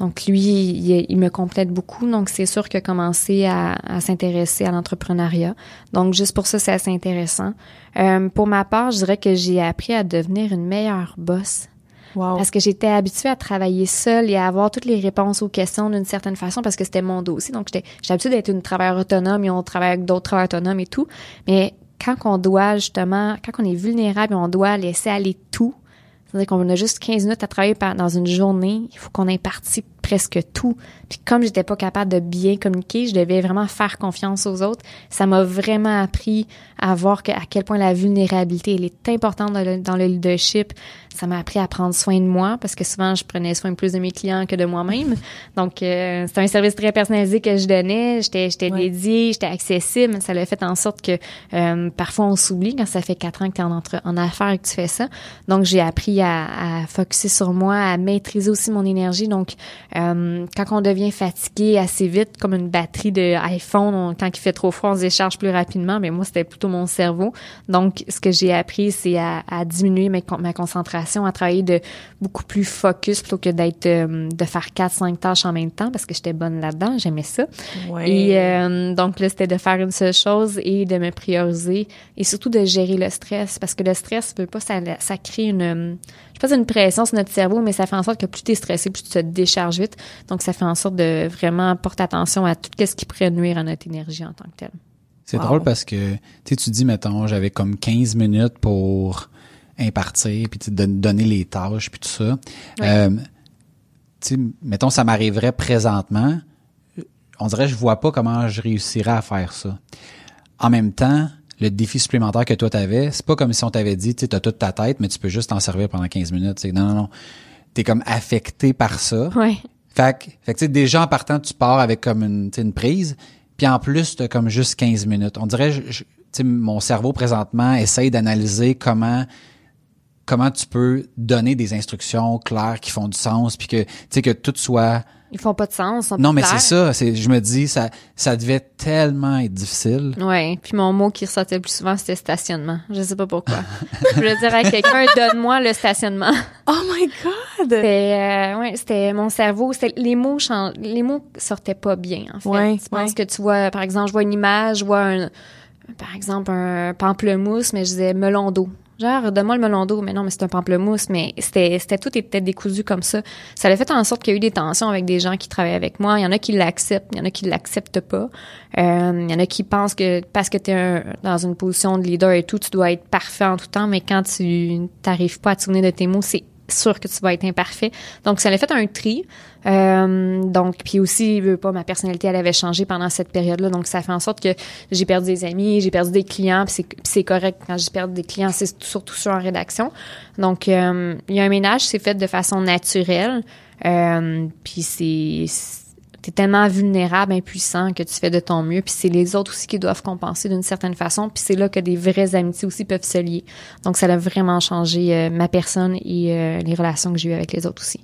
Donc lui, il, il me complète beaucoup. Donc c'est sûr qu'il a commencé à, à s'intéresser à l'entrepreneuriat. Donc juste pour ça, c'est assez intéressant. Euh, pour ma part, je dirais que j'ai appris à devenir une meilleure boss. Wow. Parce que j'étais habituée à travailler seule et à avoir toutes les réponses aux questions d'une certaine façon parce que c'était mon dossier. Donc, j'étais habituée d'être une travailleuse autonome et on travaille avec d'autres travailleurs autonomes et tout. Mais quand on doit justement, quand on est vulnérable et on doit laisser aller tout, c'est-à-dire qu'on a juste 15 minutes à travailler par- dans une journée, il faut qu'on ait parti presque tout. Puis comme j'étais pas capable de bien communiquer, je devais vraiment faire confiance aux autres. Ça m'a vraiment appris à voir que, à quel point la vulnérabilité elle est importante dans le, dans le leadership. Ça m'a appris à prendre soin de moi parce que souvent je prenais soin plus de mes clients que de moi-même. Donc euh, c'était un service très personnalisé que je donnais. J'étais j'étais Ouais. dédiée, j'étais accessible. Ça l'a fait en sorte que euh, parfois on s'oublie quand ça fait quatre ans que tu es en, entre, en affaires et que tu fais ça. Donc j'ai appris à, à focuser sur moi, à maîtriser aussi mon énergie. Donc euh, quand on devient fatigué assez vite, comme une batterie de iPhone, on- quand il fait trop froid, on se décharge plus rapidement. Mais moi, c'était plutôt mon cerveau. Donc, ce que j'ai appris, c'est à, à diminuer ma, con- ma concentration, à travailler de beaucoup plus focus plutôt que d'être euh, de faire quatre, cinq tâches en même temps parce que j'étais bonne là-dedans, j'aimais ça. Ouais. Et euh, donc là, c'était de faire une seule chose et de me prioriser et surtout de gérer le stress parce que le stress, veut pas, ça, ça crée une, sais pas c'est une pression sur notre cerveau, mais ça fait en sorte que plus tu es stressé, plus tu te décharges vite. Donc ça fait en sorte de vraiment porter attention à tout ce qui pourrait nuire à notre énergie en tant que telle. C'est Wow. drôle parce que tu sais, tu dis, mettons, j'avais comme 15 minutes pour impartir, puis tu sais, don- donner les tâches, puis tout ça. Ouais. Euh, tu sais, mettons, ça m'arriverait présentement. On dirait, je vois pas comment je réussirais à faire ça. En même temps, le défi supplémentaire que toi t'avais, c'est pas comme si on t'avait dit, tu sais, t'as toute ta tête, mais tu peux juste t'en servir pendant 15 minutes. Non, non, non. T'es comme affecté par ça. Ouais. Fait que, fait que tu sais, déjà en partant, tu pars avec comme une, une prise, puis en plus, tu comme juste 15 minutes. On dirait, je- je- tu sais, mon cerveau présentement essaye d'analyser comment comment tu peux donner des instructions claires qui font du sens, puis que tu sais que tout soit. Ils font pas de sens. sont Non, mais c'est ça. C'est, je me dis, ça, ça devait tellement être difficile. Ouais, puis mon mot qui ressortait le plus souvent, c'était stationnement. Je sais pas pourquoi. (laughs) je veux dire à quelqu'un, donne-moi le stationnement. Oh my God! C'était, euh, ouais, c'était mon cerveau. C'était les mots, chan- les mots sortaient pas bien en fait. Ouais, tu penses ouais. que tu vois, par exemple, je vois une image, je vois un, par exemple un pamplemousse, mais je disais melon d'eau. Genre, donne-moi le melon d'eau. Mais non, mais c'est un pamplemousse. Mais c'était, c'était tout était décousu comme ça. Ça a fait en sorte qu'il y a eu des tensions avec des gens qui travaillaient avec moi. Il y en a qui l'acceptent, il y en a qui l'acceptent pas. Euh, il y en a qui pensent que parce que tu es dans une position de leader et tout, tu dois être parfait en tout temps. Mais quand tu t'arrives pas à te souvenir de tes mots, c'est sûr que tu vas être imparfait. Donc, ça l'a fait un tri. Euh, donc, puis aussi, je veux pas, ma personnalité, elle avait changé pendant cette période-là. Donc, ça fait en sorte que j'ai perdu des amis, j'ai perdu des clients. Puis c'est, correct quand j'ai perdu des clients, c'est surtout sur en rédaction. Donc, euh, il y a un ménage, c'est fait de façon naturelle. Euh, puis c'est t'es tellement vulnérable, impuissant que tu fais de ton mieux. Puis c'est les autres aussi qui doivent compenser d'une certaine façon. Puis c'est là que des vraies amitiés aussi peuvent se lier. Donc ça a vraiment changé euh, ma personne et euh, les relations que j'ai eues avec les autres aussi.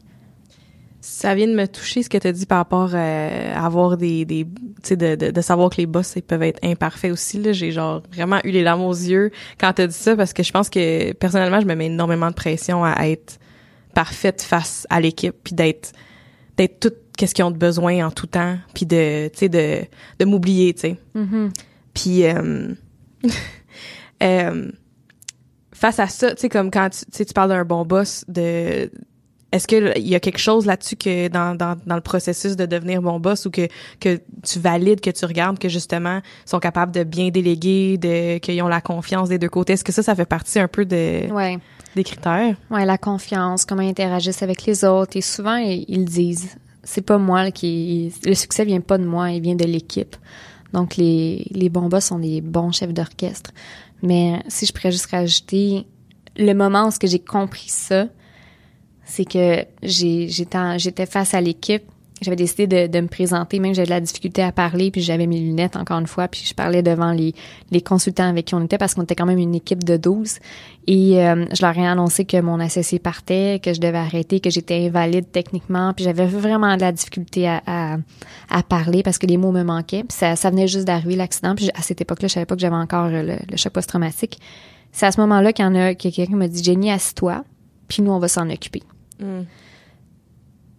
Ça vient de me toucher ce que tu as dit par rapport euh, à avoir des, des tu sais, de, de, de savoir que les boss ils peuvent être imparfaits aussi. Là, j'ai genre vraiment eu les larmes aux yeux quand tu as dit ça parce que je pense que personnellement, je me mets énormément de pression à être parfaite face à l'équipe puis d'être d'être toute qu'est-ce qu'ils ont de besoin en tout temps puis de tu sais de de m'oublier, tu sais. Mm-hmm. Puis euh, (laughs) euh, face à ça, tu sais comme quand tu, tu sais, tu parles d'un bon boss de est-ce que il y a quelque chose là-dessus que dans, dans, dans le processus de devenir bon boss ou que que tu valides, que tu regardes, que justement sont capables de bien déléguer, de qu'ils ont la confiance des deux côtés? Est-ce que ça, ça fait partie un peu de Ouais. des critères? Ouais, la confiance, comment ils interagissent avec les autres. Et souvent, ils, ils disent. C'est pas moi qui. Le succès vient pas de moi, il vient de l'équipe. Donc, les, les bons boss sont des bons chefs d'orchestre. Mais si je pourrais juste rajouter, le moment où ce que j'ai compris ça, c'est que j'étais face à l'équipe. J'avais décidé de, de me présenter, même j'avais de la difficulté à parler, puis j'avais mes lunettes encore une fois, puis je parlais devant les, les consultants avec qui on était parce qu'on était quand même une équipe de 12. Et euh, je leur ai annoncé que mon associé partait, que je devais arrêter, que j'étais invalide techniquement, puis j'avais vraiment de la difficulté à, à, à parler parce que les mots me manquaient. Puis ça, ça venait juste d'arriver l'accident, puis à cette époque-là, je savais pas que j'avais encore le, le choc post-traumatique. C'est à ce moment-là qu'il y en a que quelqu'un m'a dit Jenny, assis-toi, puis nous on va s'en occuper.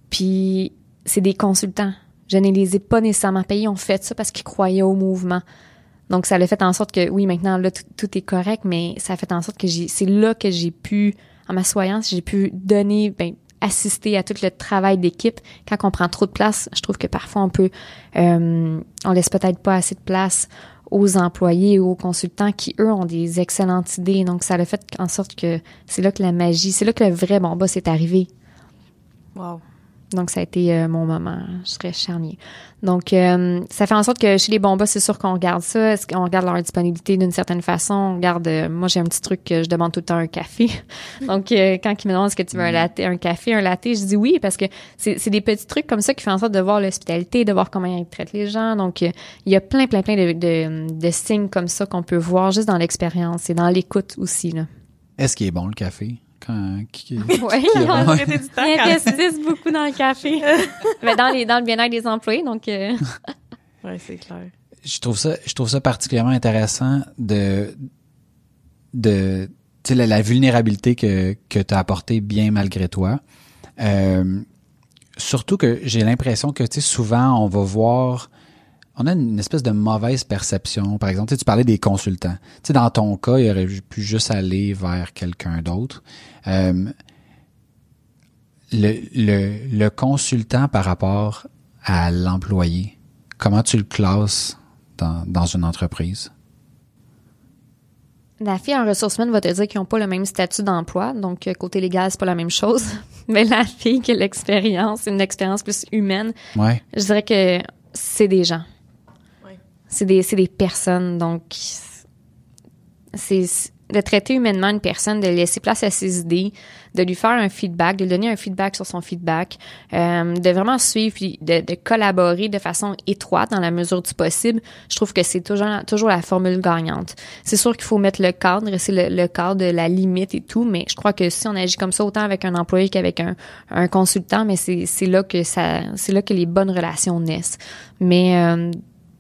Puis c'est des consultants. Je ne les ai pas nécessairement payés. Ont fait ça parce qu'ils croyaient au mouvement. Donc, ça a fait en sorte que, oui, maintenant, là, tout, est correct, mais ça a fait en sorte que c'est là que j'ai pu, en m'assoyant, j'ai pu donner, ben, assister à tout le travail d'équipe. Quand on prend trop de place, je trouve que parfois on peut, euh, on laisse peut-être pas assez de place aux employés ou aux consultants qui, eux, ont des excellentes idées. Donc, ça a fait en sorte que c'est là que la magie, c'est là que le vrai bon boss est arrivé. Wow. Donc, ça a été euh, mon moment, je serais charnier. Donc, euh, ça fait en sorte que chez les bons boss, c'est sûr qu'on regarde ça. Est-ce qu'on regarde leur disponibilité d'une certaine façon? On regarde, euh, moi, j'ai un petit truc que je demande tout le temps un café. (laughs) Donc, euh, quand ils me demandent est-ce que tu veux un latte, un café, un latte, je dis oui parce que c'est c'est des petits trucs comme ça qui font en sorte de voir l'hospitalité, de voir comment ils traitent les gens. Donc, euh, il y a plein, plein, plein de, de, de signes comme ça qu'on peut voir juste dans l'expérience et dans l'écoute aussi. Est-ce qu'il est bon le café? Quand, qui- (laughs) Ouais, qui- ils ont ouais. Temps Ils quand- investissent beaucoup dans le café. (laughs) Mais dans, les, dans le bien-être des employés, donc... euh, (laughs) Ouais, c'est clair. je trouve ça je trouve ça particulièrement intéressant de de tu sais la, la vulnérabilité que que tu as apportée bien malgré toi Euh, surtout que j'ai l'impression que tu sais souvent on va voir on a une espèce de mauvaise perception par exemple tu sais, tu parlais des consultants tu sais dans ton cas il aurait pu juste aller vers quelqu'un d'autre Euh, le, le, le consultant par rapport à l'employé, comment tu le classes dans, dans une entreprise? La fille en ressources humaines va te dire qu'ils n'ont pas le même statut d'emploi, donc euh, côté légal, c'est pas la même chose. (laughs) Mais la fille qui a l'expérience, une expérience plus humaine, Ouais. je dirais que c'est des gens. Ouais. C'est des, c'est des personnes, donc c'est de traiter humainement une personne, de laisser place à ses idées, de lui faire un feedback, de lui donner un feedback sur son feedback, euh, de vraiment suivre, puis de, de collaborer de façon étroite dans la mesure du possible. Je trouve que c'est toujours, toujours la formule gagnante. C'est sûr qu'il faut mettre le cadre, c'est le, le cadre de la limite et tout, mais je crois que si on agit comme ça autant avec un employé qu'avec un, un consultant, mais c'est c'est là que ça, c'est là que les bonnes relations naissent. Mais euh,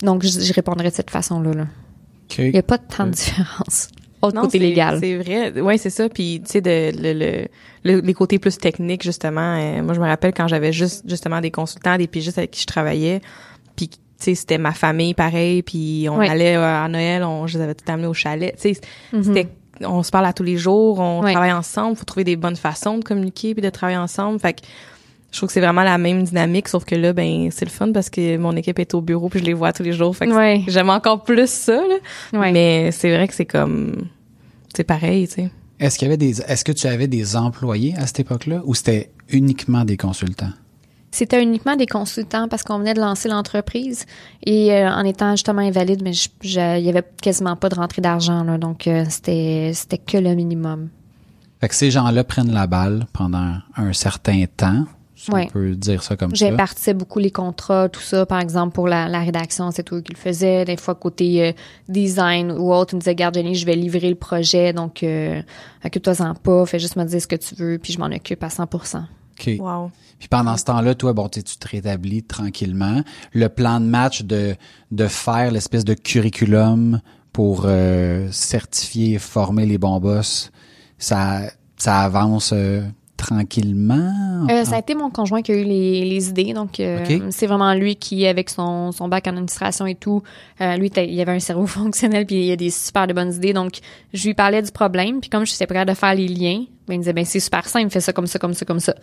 donc je, je répondrais de cette façon-là. Là. OK. Il n'y a pas tant de différence. Autre Non, côté c'est- légal. C'est vrai. Oui, c'est ça. Puis, tu sais, de, le, le, le- les côtés plus techniques, justement. euh, moi, je me rappelle quand j'avais juste, justement, des consultants, des pigistes avec qui je travaillais. Puis, tu sais, c'était ma famille, pareil. Puis, on allait euh, à Noël, on, je les avais tout amenés au chalet. Tu sais, Mhm. c'était, on se parle à tous les jours, on travaille ensemble. faut trouver des bonnes façons de communiquer puis de travailler ensemble. Fait que, je trouve que c'est vraiment la même dynamique, sauf que là, ben, c'est le fun parce que mon équipe est au bureau puis je les vois tous les jours. Fait que Ouais. j'aime encore plus ça, là. Ouais. Mais c'est vrai que c'est comme, c'est pareil, tu sais. Est-ce qu'il y avait des, est-ce que tu avais des employés à cette époque-là ou c'était uniquement des consultants? C'était uniquement des consultants parce qu'on venait de lancer l'entreprise et euh, en étant justement invalide, mais il y avait quasiment pas de rentrée d'argent là, donc euh, c'était c'était que le minimum. Fait que ces gens-là prennent la balle pendant un certain temps, si Ouais. on peut dire ça comme ça. J'impartissais beaucoup les contrats, tout ça. Par exemple, pour la, la rédaction, c'est toi qui le faisais. Des fois, côté euh, design ou autre, tu me disais, garde Jenny, je vais livrer le projet, donc euh, occupe-toi-en pas, fais juste me dire ce que tu veux, puis je m'en occupe à 100 OK. Wow. Puis pendant ce temps-là, toi, bon, tu sais, tu te rétablis tranquillement. Le plan de match de, de faire l'espèce de curriculum pour euh, certifier, former les bons boss, ça, ça avance euh, tranquillement. Euh, ça a été mon conjoint qui a eu les, les idées, donc euh, c'est vraiment lui qui, avec son, son bac en administration et tout, euh, lui, il avait un cerveau (laughs) fonctionnel puis il a des super de bonnes idées, donc je lui parlais du problème, puis comme je pas capable de faire les liens, ben, il me disait ben c'est super simple, fais ça comme ça, comme ça, comme ça.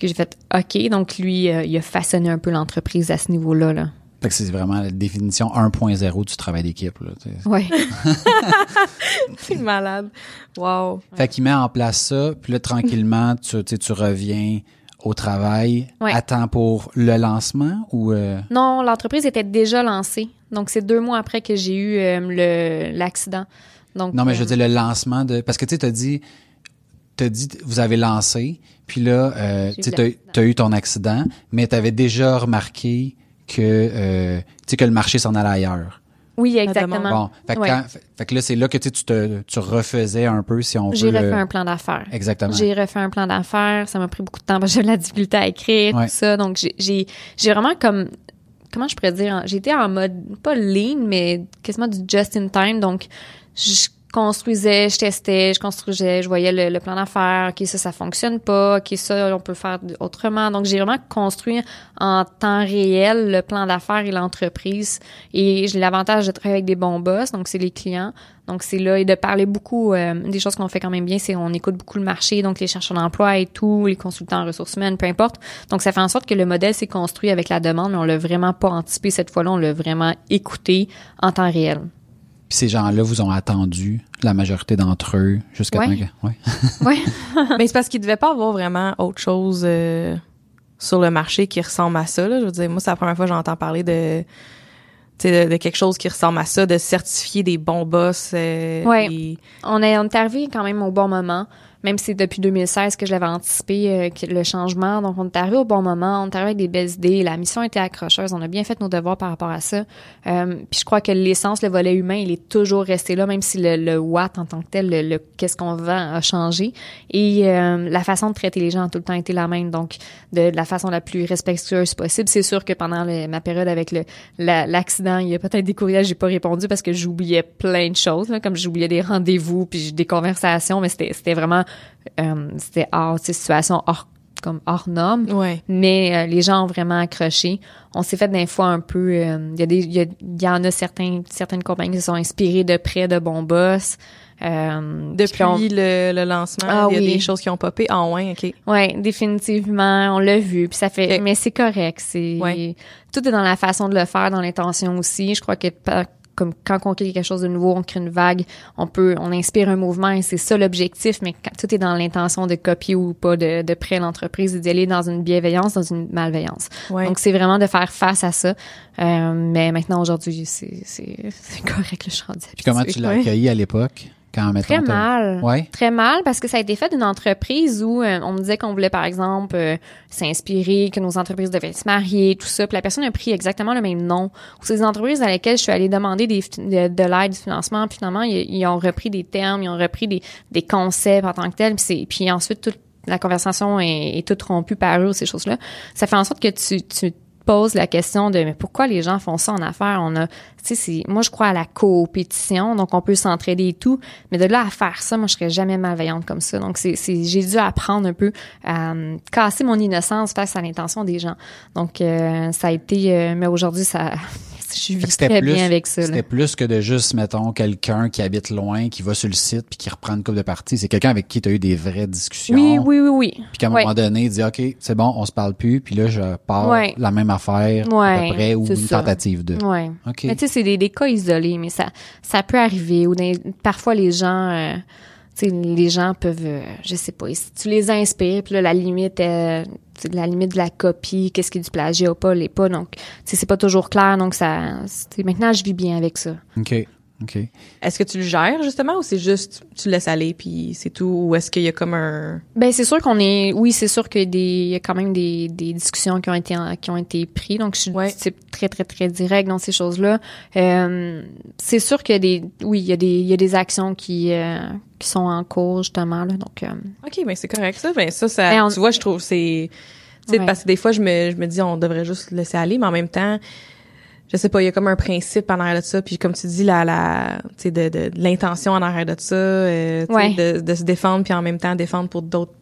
J'ai fait OK. Donc, lui, il a façonné un peu l'entreprise à ce niveau-là. Là. Fait que c'est vraiment la définition 1.0 du travail d'équipe. Tu. Ouais. (laughs) (laughs) C'est malade. Wow. Fait qu'il met en place ça, puis là, tranquillement, tu, tu tu reviens au travail. Ouais. Attends pour le lancement ou... euh, non, l'entreprise était déjà lancée. Donc, c'est deux mois après que j'ai eu euh, le l'accident. Donc, Non, mais je veux euh, dire le lancement de... Parce que tu sais, t'as dit... T'as dit, vous avez lancé, puis là, tu sais, eu ton accident, mais t'avais déjà remarqué que, euh, tu sais, que le marché s'en allait ailleurs. Oui, exactement. Bon, fait que, Ouais. quand- fait- fait que là, c'est là que tu te, tu refaisais un peu, si on J'ai veut. refait le- un plan d'affaires. Exactement. J'ai refait un plan d'affaires. Ça m'a pris beaucoup de temps parce que j'avais de la difficulté à écrire, Ouais. tout ça. Donc, j'ai- j'ai j'ai vraiment comme... Comment je pourrais dire? J'étais en mode, pas lean, mais quasiment du just in time. Donc, je construisais, je testais, je construisais, je voyais le, plan d'affaires. OK, ça, ça fonctionne pas. OK, ça, on peut faire autrement. Donc, j'ai vraiment construit en temps réel le plan d'affaires et l'entreprise. Et j'ai l'avantage de travailler avec des bons boss, donc c'est les clients. Donc, c'est là, et de parler beaucoup, euh, des choses qu'on fait quand même bien, c'est on écoute beaucoup le marché, donc les chercheurs d'emploi et tout, les consultants en ressources humaines, peu importe. Donc, ça fait en sorte que le modèle s'est construit avec la demande, mais on l'a vraiment pas anticipé cette fois-là, on l'a vraiment écouté en temps réel. Puis ces gens-là vous ont attendu, la majorité d'entre eux, jusqu'à Ouais. temps que- ouais. (laughs) (laughs) Ouais. Mais c'est parce qu'il devait pas avoir vraiment autre chose euh, sur le marché qui ressemble à ça. Là. Je veux dire, moi, c'est la première fois que j'entends parler de, tu sais, de, de quelque chose qui ressemble à ça, de certifier des bons boss. euh, Ouais. et- On est, on est arrivé quand même au bon moment, même si c'est depuis 2016 que je l'avais anticipé euh, le changement. Donc, on est arrivé au bon moment, on est arrivé avec des belles idées. La mission était accrocheuse, on a bien fait nos devoirs par rapport à ça. Euh, puis je crois que l'essence, le volet humain, il est toujours resté là, même si le, le what en tant que tel, le, le qu'est-ce qu'on vend a changé. Et euh, la façon de traiter les gens a tout le temps été la même. Donc, de, de la façon la plus respectueuse possible. C'est sûr que pendant le- ma période avec le la- l'accident, il y a peut-être des courriels j'ai pas répondu parce que j'oubliais plein de choses, là, comme j'oubliais des rendez-vous puis des conversations, mais c'était vraiment c'était hors ces situations hors comme hors. Ouais. Mais euh, les gens ont vraiment accroché. On s'est fait des fois un peu. euh, Il y a des, il y, en a certains, certaines compagnies qui se sont inspirées de près de bons boss. Euh, Depuis on- le, le lancement, Ah il y a oui. des choses qui ont popé. Ah ouais, OK. Ouais, définitivement, on l'a vu, puis ça fait mais c'est correct, c'est Ouais. tout est dans la façon de le faire, dans l'intention aussi. Je crois que comme quand on crée quelque chose de nouveau, on crée une vague, on peut on inspire un mouvement et c'est ça l'objectif, mais quand, tout est dans l'intention de copier ou pas de, de près l'entreprise et d'y aller dans une bienveillance, dans une malveillance. Ouais. Donc c'est vraiment de faire face à ça. Euh, mais maintenant aujourd'hui, c'est c'est c'est correct le champ Puis comment tu l'as Ouais. accueilli à l'époque? Quand, Très mal. Ouais. Très mal parce que ça a été fait d'une entreprise où euh, on me disait qu'on voulait par exemple euh, s'inspirer, que nos entreprises devaient se marier, tout ça. Puis la personne a pris exactement le même nom. Ou c'est des entreprises dans lesquelles je suis allée demander des, de, de l'aide, du financement. Puis finalement, ils, ils ont repris des termes, ils ont repris des, des concepts en tant que tels. Puis, puis ensuite, toute la conversation est, est toute rompue par eux, ces choses-là. Ça fait en sorte que tu, tu te poses la question de mais pourquoi les gens font ça en affaires? On a tu sais moi je crois à la coopétition donc on peut s'entraider et tout mais de là à faire ça moi je serais jamais malveillante comme ça. Donc c'est c'est j'ai dû apprendre un peu à euh, casser mon innocence face à l'intention des gens. Donc euh, ça a été euh, mais aujourd'hui ça je vis très plus, bien avec ça. C'était plus que de juste, mettons, quelqu'un qui habite loin, qui va sur le site puis qui reprend une coupe de partie. C'est quelqu'un avec qui tu as eu des vraies discussions. oui oui oui oui Puis qu'à un moment donné, il dit, OK, c'est bon, on se parle plus. Puis là, je pars la même affaire à Ouais, peu près ou une ça. tentative de. OK. Mais tu sais, c'est des, des cas isolés, mais ça, ça peut arriver. Ou des- parfois, les gens, euh, les gens peuvent, euh, je sais pas, si tu les inspires, puis là, la limite, euh, sais, la limite de la copie, qu'est-ce qui est du plagiat ou pas, l'est pas. Donc, c'est pas toujours clair. Donc, ça, maintenant, je vis bien avec ça. OK. OK. Est-ce que tu le gères, justement, ou c'est juste tu le laisses aller, puis c'est tout? Ou est-ce qu'il y a comme un... Ben c'est sûr qu'on est oui c'est sûr qu'il y a des il y a quand même des, des discussions qui ont été en- qui ont été prises donc je suis Ouais. très très très direct dans ces choses là euh, c'est sûr qu'il y a des oui il y a des il y a des actions qui euh, qui sont en cours justement là donc euh, OK, ben c'est correct, ça. Ben ça, ça Ben, on- tu vois, je trouve c'est... Tu sais, Ouais. parce que des fois, je me, je me dis, on devrait juste laisser aller, mais en même temps, je sais pas, il y a comme un principe en arrière de ça, puis comme tu dis, la, la, tu sais, de, de, de l'intention en arrière de ça, euh, Ouais. de, de se défendre, puis en même temps défendre pour d'autres,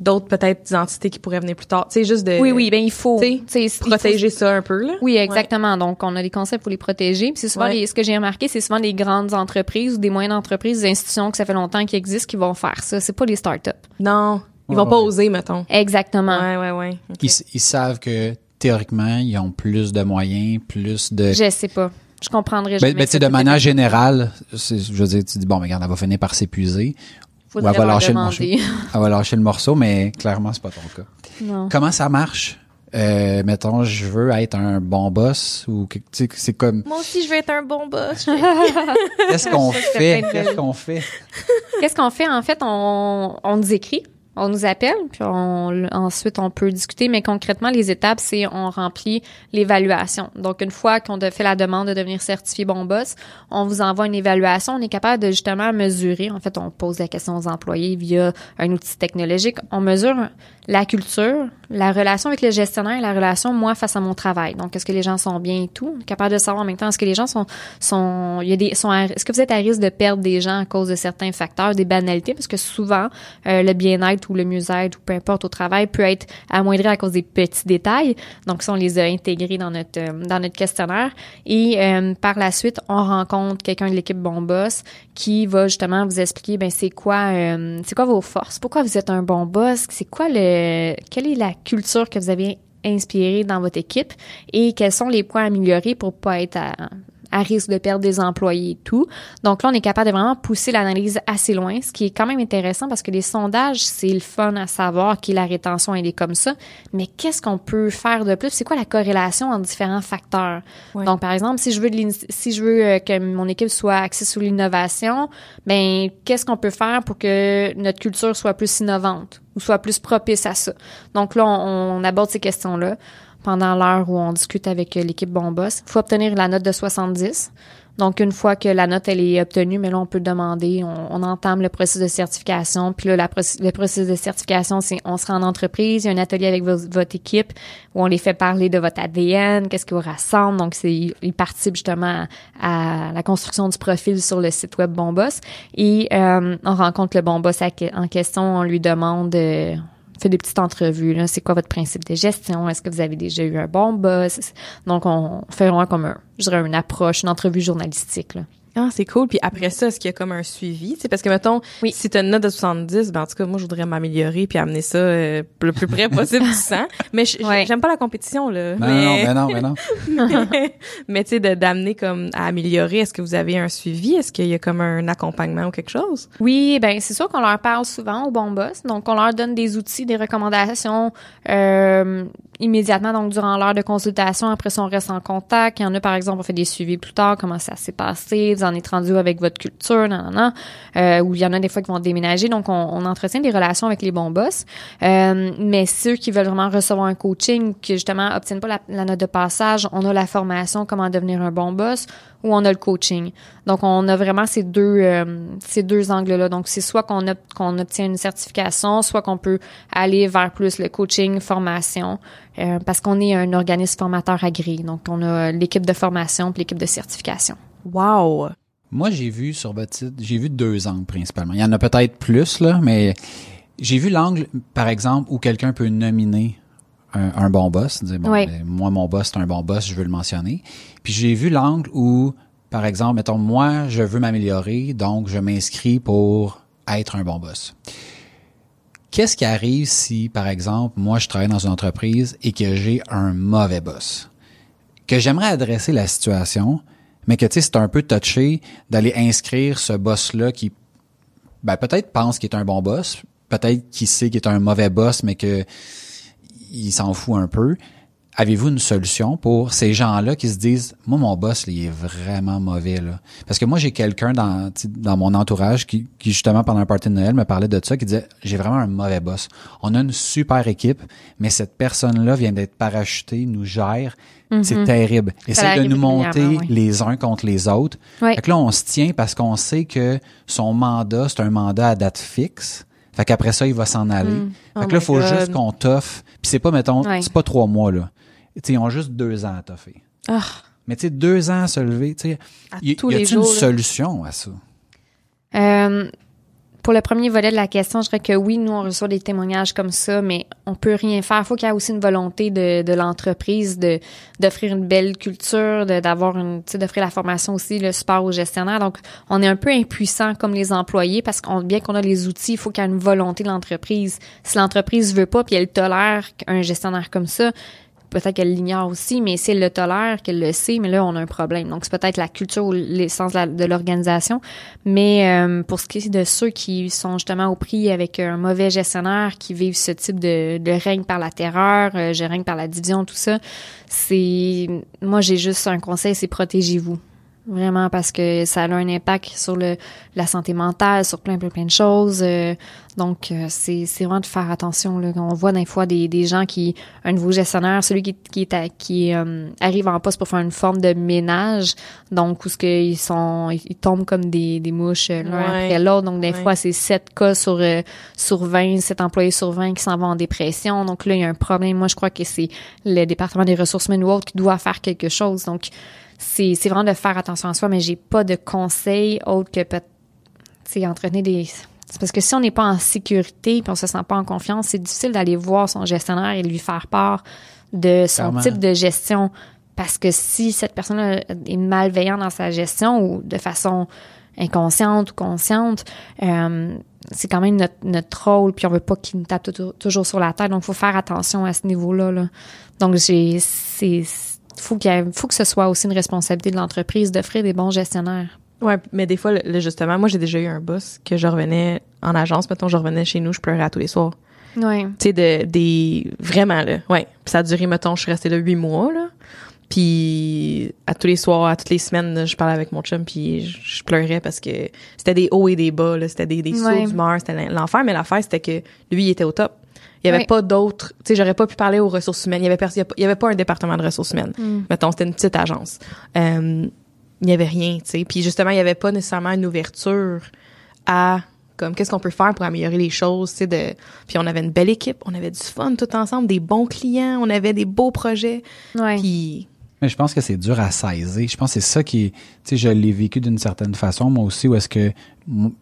d'autres peut-être entités qui pourraient venir plus tard. Tu sais, juste de... oui oui ben il faut il protéger ça un peu, là. Oui, exactement. Donc, on a des concepts pour les protéger. Puis c'est souvent Ouais. les- ce que j'ai remarqué, c'est souvent des grandes entreprises ou des moyennes entreprises, des institutions que ça fait longtemps qu'ils existent qui vont faire ça. C'est pas les startups. Non. Ils vont pas oser, mettons. Exactement. Ouais, ouais, ouais. Ils savent que théoriquement, ils ont plus de moyens, plus de. Je sais pas. Je comprendrai jamais. Ben, ben, tu sais, ça. de manière générale, je veux dire, tu dis, bon, mais regarde, elle va finir par s'épuiser. Ou elle va lâcher le demander. Elle va lâcher le morceau, mais clairement, c'est pas ton cas. Non. Comment ça marche? Euh, mettons, je veux être un bon boss ou que- tu sais, c'est comme Moi aussi, je vais être un bon boss. (laughs) (laughs) qu'est-ce qu'on fait? Qu'est-ce qu'on fait? Qu'est-ce qu'on fait? En fait, on, on nous écrit, on nous appelle, puis on, ensuite on peut discuter, mais concrètement, les étapes, c'est on remplit l'évaluation. Donc, une fois qu'on a fait la demande de devenir certifié bon boss, on vous envoie une évaluation. On est capable de justement mesurer. En fait, on pose la question aux employés via un outil technologique. On mesure la culture, la relation avec le gestionnaire et la relation moi face à mon travail. Donc, est-ce que les gens sont bien et tout? On est capable de savoir en même temps, est-ce que les gens sont, sont, il y a des, sont, est-ce que vous êtes à risque de perdre des gens à cause de certains facteurs, des banalités? Parce que souvent, euh, le bien-être ou le mieux-être ou peu importe au travail peut être amoindri à cause des petits détails. Donc, ça, on les a intégrés dans notre, euh, dans notre questionnaire. Et euh, par la suite, on rencontre quelqu'un de l'équipe Bon Boss qui va justement vous expliquer, ben c'est quoi, euh, c'est quoi vos forces, pourquoi vous êtes un bon boss, c'est quoi le, quelle est la culture que vous avez inspirée dans votre équipe? Et quels sont les points à améliorer pour pas être à, à risque de perdre des employés et tout. Donc là, on est capable de vraiment pousser l'analyse assez loin, ce qui est quand même intéressant parce que les sondages, c'est le fun à savoir qui la rétention elle est comme ça. Mais qu'est-ce qu'on peut faire de plus? C'est quoi la corrélation entre différents facteurs? Donc, par exemple, si je veux de si je veux euh, que mon équipe soit axée sur l'innovation, ben qu'est-ce qu'on peut faire pour que notre culture soit plus innovante ou soit plus propice à ça? Donc là, on, on aborde ces questions-là pendant l'heure où on discute avec euh, l'équipe Bon Boss. Il faut obtenir la note de 70. Donc, une fois que la note elle est obtenue, mais là, on peut demander, on, entame le processus de certification. Puis là, le processus de certification, c'est on se rend en entreprise, il y a un atelier avec vo- votre équipe où on les fait parler de votre ADN, qu'est-ce qui vous rassemble. Donc, c'est ils participent justement à, la construction du profil sur le site web Bon Boss. Et euh, on rencontre le Bon Boss en question, on lui demande... euh, fait des petites entrevues. là. C'est quoi votre principe de gestion? Est-ce que vous avez déjà eu un bon boss? Donc, on fait vraiment comme un, je dirais, une approche, une entrevue journalistique. Là. Ah, c'est cool. Puis après ça, est-ce qu'il y a comme un suivi? C'est parce que, mettons, Oui. si t'as une note de 70, ben, en tout cas, moi, je voudrais m'améliorer puis amener ça euh, le plus près possible du 100. (laughs) Mais Ouais. j'aime pas la compétition, là. Non, mais, non, mais non, mais non. mais, (laughs) mais, tu sais, d'amener comme à améliorer, est-ce que vous avez un suivi? Est-ce qu'il y a comme un accompagnement ou quelque chose? Oui, ben c'est sûr qu'on leur parle souvent au bon boss. Donc, on leur donne des outils, des recommandations euh, immédiatement, donc durant l'heure de consultation. Après ça, on reste en contact. Il y en a, par exemple, on fait des suivis plus tard, comment ça s'est passé, vous en êtes rendu avec votre culture. Euh, ou il y en a des fois qui vont déménager. Donc, on, entretient des relations avec les bons boss. Euh, mais ceux qui veulent vraiment recevoir un coaching, qui justement obtiennent pas la, note de passage, on a la formation comment devenir un bon boss ou on a le coaching. Donc, on a vraiment ces deux, euh, ces deux angles-là. Donc, c'est soit qu'on ob- qu'on obtient une certification, soit qu'on peut aller vers plus le coaching, formation, parce qu'on est un organisme formateur agréé. Donc, on a l'équipe de formation puis l'équipe de certification. Wow! Moi, j'ai vu sur votre site, j'ai vu deux angles principalement. Il y en a peut-être plus, là, mais j'ai vu l'angle, par exemple, où quelqu'un peut nominer un, un bon boss, dire, bon, Oui. ben, moi, mon boss, c'est un bon boss, je veux le mentionner. Puis j'ai vu l'angle où, par exemple, mettons, moi, je veux m'améliorer, donc je m'inscris pour être un bon boss. Qu'est-ce qui arrive si, par exemple, moi, je travaille dans une entreprise et que j'ai un mauvais boss? Que j'aimerais adresser la situation, mais que, tu sais, c'est un peu touché d'aller inscrire ce boss-là qui, ben, peut-être pense qu'il est un bon boss, peut-être qu'il sait qu'il est un mauvais boss, mais que il s'en fout un peu. Avez-vous une solution pour ces gens-là qui se disent, moi, mon boss, là, il est vraiment mauvais, là? Parce que moi, j'ai quelqu'un dans, dans mon entourage qui, qui, justement, pendant un party de Noël, me parlait de ça, qui disait, j'ai vraiment un mauvais boss. On a une super équipe, mais cette personne-là vient d'être parachutée, nous gère. C'est terrible. Essaye de nous monter oui. les uns contre les autres. Oui. Fait que là, on se tient parce qu'on sait que son mandat, c'est un mandat à date fixe. Fait qu'après ça, il va s'en aller. Fait Oh que là, il my faut God. juste qu'on toffe. Puis c'est pas, mettons, Ouais. c'est pas trois mois, là. Ils ont juste deux ans à toffer. Ah, Mais tu sais, deux ans à se lever, tu sais, y, a-t-il une solution à ça? Euh, pour le premier volet de la question, je dirais que oui, nous, on reçoit des témoignages comme ça, mais on peut rien faire. Il faut qu'il y ait aussi une volonté de, de l'entreprise de d'offrir une belle culture, de, d'avoir une, d'offrir la formation aussi, le support aux gestionnaires. Donc, on est un peu impuissant comme les employés parce qu'on bien qu'on a les outils, il faut qu'il y ait une volonté de l'entreprise. Si l'entreprise veut pas puis elle tolère un gestionnaire comme ça, peut-être qu'elle l'ignore aussi, mais si elle le tolère, qu'elle le sait, mais là, on a un problème. Donc, c'est peut-être la culture ou l'essence de l'organisation. Mais euh, pour ce qui est de ceux qui sont justement au prix avec un mauvais gestionnaire, qui vivent ce type de, règne par la terreur, euh, je règne par la division, tout ça, c'est... Moi, j'ai juste un conseil, c'est protégez-vous. Vraiment parce que ça a un impact sur le, la santé mentale, sur plein, plein, plein de choses. Euh, donc, euh, c'est, c'est vraiment de faire attention. Là. On voit des fois des, des gens qui, un nouveau gestionnaire, celui qui, qui, est qui euh, arrive en poste pour faire une forme de ménage, donc où ce qu'ils sont, ils tombent comme des, des mouches l'un après l'autre. Donc, des fois, c'est 7 cas sur, sur 20, 7 employés sur 20 qui s'en vont en dépression. Donc là, il y a un problème. Moi, je crois que c'est le département des ressources humaines ou autre qui doit faire quelque chose. Donc, c'est c'est vraiment de faire attention à soi, mais j'ai pas de conseils autres que peut tu entretenir des parce que si on n'est pas en sécurité puis on se sent pas en confiance, c'est difficile d'aller voir son gestionnaire et lui faire part de son type de gestion. Parce que si cette personne est malveillante dans sa gestion ou de façon inconsciente ou consciente, euh, c'est quand même notre, notre rôle, puis on veut pas qu'il nous tape toujours sur la tête. Donc, il faut faire attention à ce niveau-là. Là. Donc, j'ai c'est faut qu'il faut que ce soit aussi une responsabilité de l'entreprise d'offrir des bons gestionnaires. Ouais, mais des fois, le, justement, moi, j'ai déjà eu un boss que je revenais en agence, mettons, je revenais chez nous, je pleurais à tous les soirs. Ouais. Tu sais, de, des, vraiment, là, ouais. Puis ça a duré, mettons, je suis restée là huit mois, là. Puis à tous les soirs, à toutes les semaines, je parlais avec mon chum, puis je, pleurais parce que c'était des hauts et des bas, là. C'était des, des sauts d'humeur, c'était l'enfer. Mais l'affaire, c'était que lui, il était au top. Il y avait pas d'autres, tu sais, j'aurais pas pu parler aux ressources humaines. Il y avait il y avait pas un département de ressources humaines. Mm. Mettons, c'était une petite agence. Euh, il y avait rien, tu sais. Puis justement, il y avait pas nécessairement une ouverture à comme qu'est-ce qu'on peut faire pour améliorer les choses, tu sais de puis on avait une belle équipe, on avait du fun tout ensemble, des bons clients, on avait des beaux projets. Ouais. Puis mais je pense que c'est dur à saisir. Je pense que c'est ça qui, tu sais, je l'ai vécu d'une certaine façon, moi aussi, où est-ce que, tu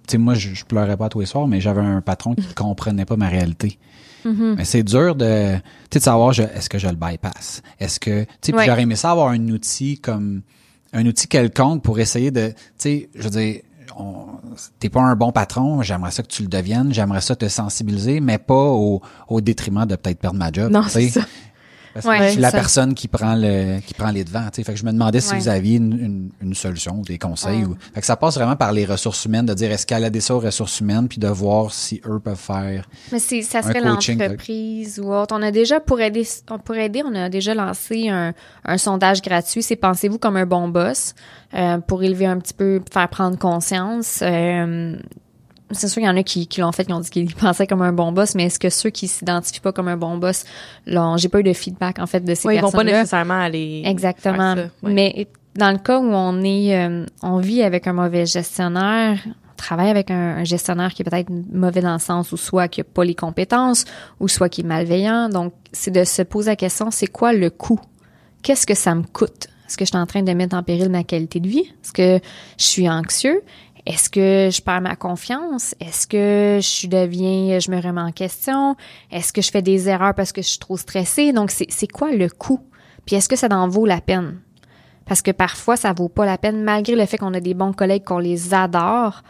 sais, moi, je, pleurais pas tous les soirs, mais j'avais un patron qui (laughs) comprenait pas ma réalité. Mm-hmm. Mais c'est dur de, de savoir, est-ce que je le bypass? Est-ce que, tu sais, j'aurais aimé ça avoir un outil comme, un outil quelconque pour essayer de, tu sais, je veux dire, t'es pas un bon patron, j'aimerais ça que tu le deviennes, j'aimerais ça te sensibiliser, mais pas au, au détriment de peut-être perdre ma job. Non, c'est ça. Parce que je suis la personne qui prend le qui prend les devants. Fait que je me demandais si vous aviez une, une, solution ou des conseils. Ou, fait que ça passe vraiment par les ressources humaines, de dire est-ce qu'elle a des ça aux ressources humaines, puis de voir si eux peuvent faire. Mais si ça serait l'entreprise ou autre. On a déjà pour aider, pour aider, on a déjà lancé un, un sondage gratuit. C'est pensez-vous comme un bon boss euh, pour élever un petit peu, faire prendre conscience. Euh, c'est sûr qu'il y en a qui, qui l'ont fait, qui ont dit qu'ils pensaient comme un bon boss, mais est-ce que ceux qui s'identifient pas comme un bon boss, là, j'ai pas eu de feedback en fait de ces oui, personnes. Ils vont pas nécessairement aller. Exactement. Mais dans le cas où on est, euh, on vit avec un mauvais gestionnaire, on travaille avec un, gestionnaire qui est peut-être mauvais dans le sens où soit qui a pas les compétences, ou soit qui est malveillant. Donc, c'est de se poser la question, c'est quoi le coût? Qu'est-ce que ça me coûte? Est-ce que je suis en train de mettre en péril ma qualité de vie? Est-ce que je suis anxieux? Est-ce que je perds ma confiance? Est-ce que je deviens, je me remets en question? Est-ce que je fais des erreurs parce que je suis trop stressée? Donc, c'est quoi le coût? Puis est-ce que ça en vaut la peine? Parce que parfois, ça vaut pas la peine, malgré le fait qu'on a des bons collègues, qu'on les adore.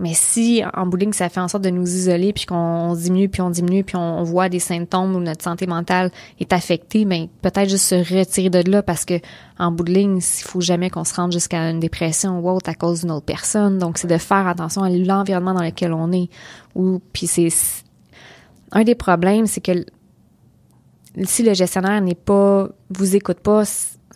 Mais si en bowling, ça fait en sorte de nous isoler, puis qu'on diminue, puis on diminue, puis on, voit des symptômes où notre santé mentale est affectée, ben peut-être juste se retirer de là parce que en bout il faut jamais qu'on se rende jusqu'à une dépression ou autre à cause d'une autre personne. Donc c'est de faire attention à l'environnement dans lequel on est. Ou puis c'est un des problèmes, c'est que si le gestionnaire n'est pas vous écoute pas,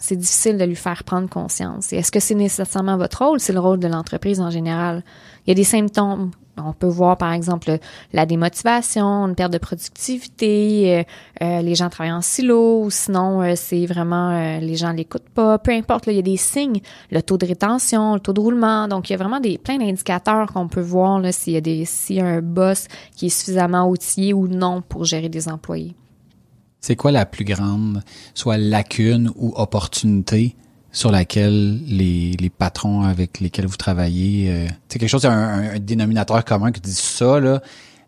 c'est difficile de lui faire prendre conscience. Et est-ce que c'est nécessairement votre rôle? C'est le rôle de l'entreprise en général. Il y a des symptômes. On peut voir, par exemple, la démotivation, une perte de productivité, euh, euh, les gens travaillent en silo, ou sinon, euh, c'est vraiment les gens l'écoutent pas. Peu importe, il y a des signes, le taux de rétention, le taux de roulement. Donc, il y a vraiment des plein d'indicateurs qu'on peut voir s'il y a s'il y a un boss qui est suffisamment outillé ou non pour gérer des employés. C'est quoi la plus grande, soit lacune ou opportunité sur laquelle les, les patrons avec lesquels vous travaillez, euh, c'est quelque chose, un, un, dénominateur commun qui dit ça, là,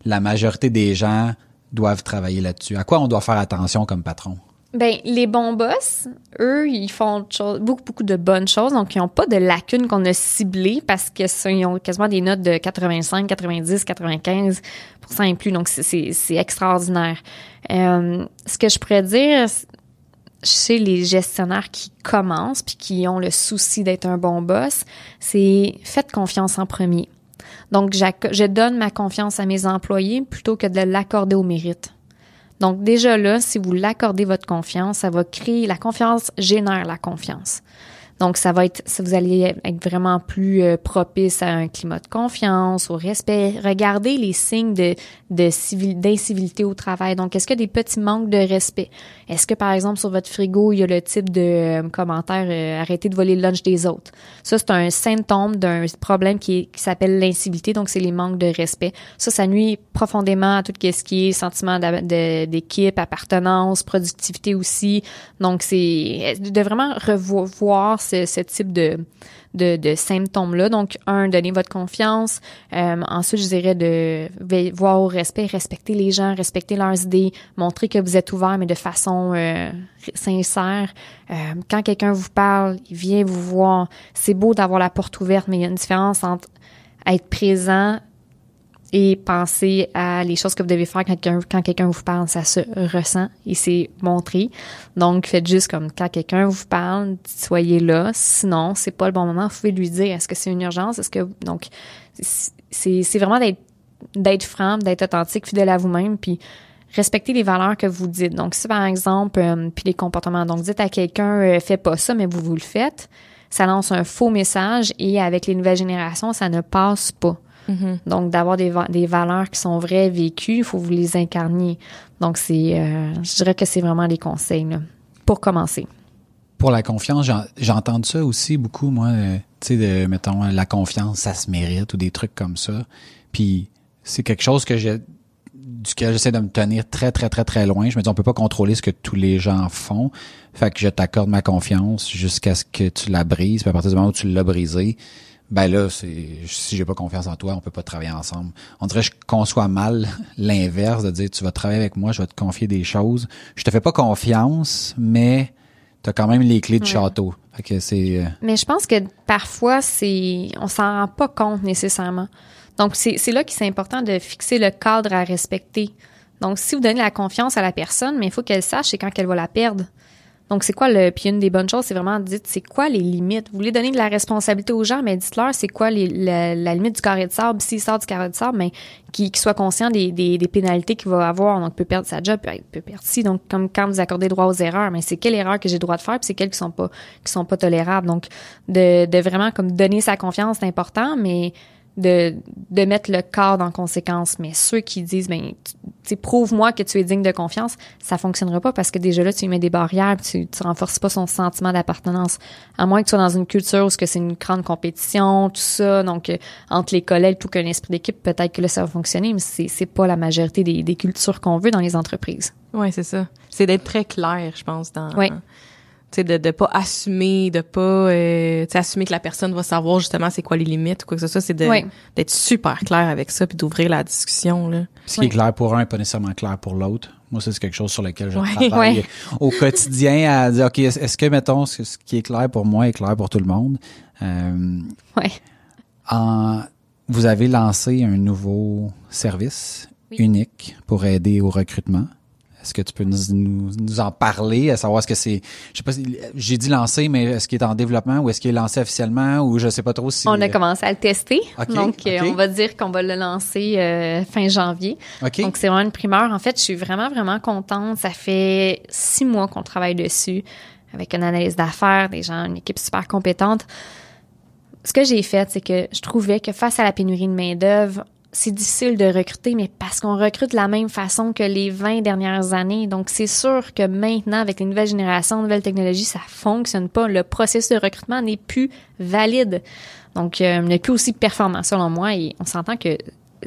la majorité des gens doivent travailler là-dessus. À quoi on doit faire attention comme patron? Ben, les bons boss, eux, ils font beaucoup, beaucoup de bonnes choses. Donc, ils n'ont pas de lacunes qu'on a ciblées parce qu'ils ont quasiment des notes de 85, 90, 95% et plus. Donc, c'est extraordinaire. Euh, ce que je pourrais dire chez les gestionnaires qui commencent puis qui ont le souci d'être un bon boss, c'est faites confiance en premier. Donc, je donne ma confiance à mes employés plutôt que de l'accorder au mérite. Donc déjà là, si vous l'accordez votre confiance, ça va créer la confiance génère la confiance. Donc, ça va être, vous allez être vraiment plus euh, propice à un climat de confiance, au respect. Regardez les signes de, de d'incivilité au travail. Donc, est-ce qu'il y a des petits manques de respect? Est-ce que, par exemple, sur votre frigo, il y a le type de euh, commentaire euh, arrêtez de voler le lunch des autres? Ça, c'est un symptôme d'un problème qui, qui s'appelle l'incivilité. Donc, c'est les manques de respect. Ça, ça nuit profondément à tout ce qui est sentiment d'équipe, appartenance, productivité aussi. Donc, c'est de vraiment revoir ce, type de, de, symptômes-là. Donc, un, donner votre confiance. Euh, ensuite, je dirais de voir au respect, respecter les gens, respecter leurs idées, montrer que vous êtes ouvert, mais de façon euh, sincère. Euh, quand quelqu'un vous parle, il vient vous voir. C'est beau d'avoir la porte ouverte, mais il y a une différence entre être présent et pensez à les choses que vous devez faire quand quelqu'un, quand quelqu'un vous parle, ça se ressent et c'est montré. Donc, faites juste comme quand quelqu'un vous parle, soyez là. Sinon, c'est pas le bon moment. Vous pouvez lui dire, est-ce que c'est une urgence? Est-ce que, donc, c'est, c'est vraiment d'être, d'être franc, d'être authentique, fidèle à vous-même, puis respecter les valeurs que vous dites. Donc, si par exemple, euh, puis les comportements, donc dites à quelqu'un, euh, fais pas ça, mais vous vous le faites, ça lance un faux message et avec les nouvelles générations, ça ne passe pas. Mm-hmm. Donc, d'avoir des, des valeurs qui sont vraies, vécues, il faut vous les incarner. Donc, c'est, euh, je dirais que c'est vraiment les conseils là, pour commencer. Pour la confiance, j'entends ça aussi beaucoup, moi. Euh, tu sais, de, mettons, la confiance, ça se mérite ou des trucs comme ça. Puis, c'est quelque chose que j'ai duquel j'essaie de me tenir très, très, très, très loin. Je me dis, on peut pas contrôler ce que tous les gens font. Fait que je t'accorde ma confiance jusqu'à ce que tu la brises. Puis à partir du moment où tu l'as brisée, ben là, c'est si j'ai pas confiance en toi, on peut pas travailler ensemble. On dirait que je conçois mal (laughs) l'inverse de dire tu vas travailler avec moi, je vais te confier des choses. Je te fais pas confiance, mais tu as quand même les clés du château. Fait c'est euh, Mais je pense que parfois c'est on s'en rend pas compte nécessairement. Donc c'est là que c'est important de fixer le cadre à respecter. Donc si vous donnez la confiance à la personne, mais il faut qu'elle sache c'est quand qu'elle va la perdre. Donc, c'est quoi le. Puis une des bonnes choses, c'est vraiment dites c'est quoi les limites? Vous voulez donner de la responsabilité aux gens, mais dites-leur c'est quoi les, la, limite du carré de sable? S'il sort du carré de sable, mais qu'il soit conscient des, des, des pénalités qu'il va avoir. Donc, peut perdre sa job, il peut perdre si. Donc, comme quand vous accordez droit aux erreurs, mais c'est quelle erreur que j'ai droit de faire, puis c'est quelles qui sont pas qui sont pas tolérables. Donc, de, de vraiment comme donner sa confiance, c'est important, mais de, de mettre le cadre en conséquence. Mais ceux qui disent, ben, tu prouve-moi que tu es digne de confiance, ça fonctionnera pas parce que déjà là, tu mets des barrières, tu, tu renforces pas son sentiment d'appartenance. À moins que tu sois dans une culture où c'est une grande compétition, tout ça, donc euh, entre les collègues, tout qu'un esprit d'équipe, peut-être que là, ça va fonctionner, mais c'est, c'est pas la majorité des, des cultures qu'on veut dans les entreprises. Oui, c'est ça. C'est d'être très clair, je pense, dans, de de pas assumer de pas euh, assumer que la personne va savoir justement c'est quoi les limites ou quoi que ce soit. C'est d'être super clair avec ça puis d'ouvrir la discussion là. Ce qui est clair pour un est pas nécessairement clair pour l'autre. Moi c'est quelque chose sur lequel je travaille au quotidien à dire ok est-ce que mettons ce qui est clair pour moi est clair pour tout le monde? Euh, ouais. en vous avez lancé un nouveau service unique pour aider au recrutement est-ce que tu peux nous, nous, en parler, à savoir ce que c'est, je sais pas, j'ai dit lancer, mais est-ce qu'il est en développement ou est-ce qu'il est lancé officiellement ou je sais pas trop si. On a commencé à le tester. donc, euh, on va dire qu'on va le lancer euh, fin janvier. Donc, c'est vraiment une primeur. En fait, je suis vraiment, vraiment contente. Ça fait six mois qu'on travaille dessus avec une analyse d'affaires, des gens, une équipe super compétente. Ce que j'ai fait, c'est que je trouvais que face à la pénurie de main-d'œuvre, c'est difficile de recruter, mais parce qu'on recrute de la même façon que les 20 dernières années. Donc, c'est sûr que maintenant, avec les nouvelles générations, nouvelles technologies, ça fonctionne pas. Le processus de recrutement n'est plus valide. Donc, euh, n'est plus aussi performant, selon moi. Et on s'entend que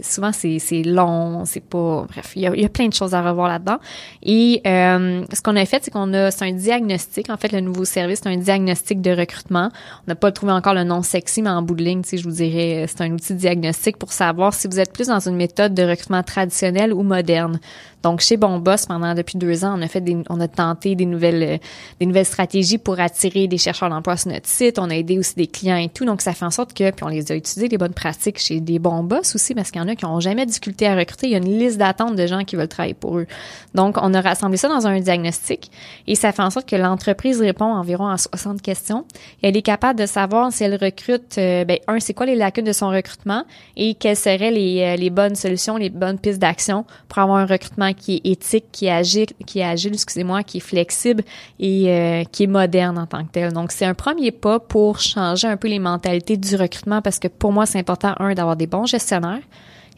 souvent c'est long, c'est pas bref, il y a, plein de choses à revoir là-dedans. Et euh, ce qu'on a fait, c'est qu'on a c'est un diagnostic. En fait, le nouveau service, c'est un diagnostic de recrutement. On n'a pas trouvé encore le nom sexy, mais en bout de ligne, tu sais, je vous dirais, c'est un outil diagnostic pour savoir si vous êtes plus dans une méthode de recrutement traditionnelle ou moderne. Donc chez Bon Boss, pendant depuis deux ans, on a on a tenté des nouvelles euh, des nouvelles stratégies pour attirer des chercheurs d'emploi sur notre site. On a aidé aussi des clients et tout. Donc ça fait en sorte que puis on les a utilisés les bonnes pratiques chez des bons boss aussi parce qu'il y en a qui ont jamais difficulté à recruter. Il y a une liste d'attente de gens qui veulent travailler pour eux. Donc on a rassemblé ça dans un diagnostic et ça fait en sorte que l'entreprise répond environ à 60 questions. Elle est capable de savoir si elle recrute euh, ben un c'est quoi les lacunes de son recrutement et quelles seraient les, euh, les bonnes solutions, les bonnes pistes d'action pour avoir un recrutement qui est éthique, qui est agile, qui est agile, excusez-moi, qui est flexible et euh, qui est moderne en tant que tel. Donc c'est un premier pas pour changer un peu les mentalités du recrutement parce que pour moi c'est important un d'avoir des bons gestionnaires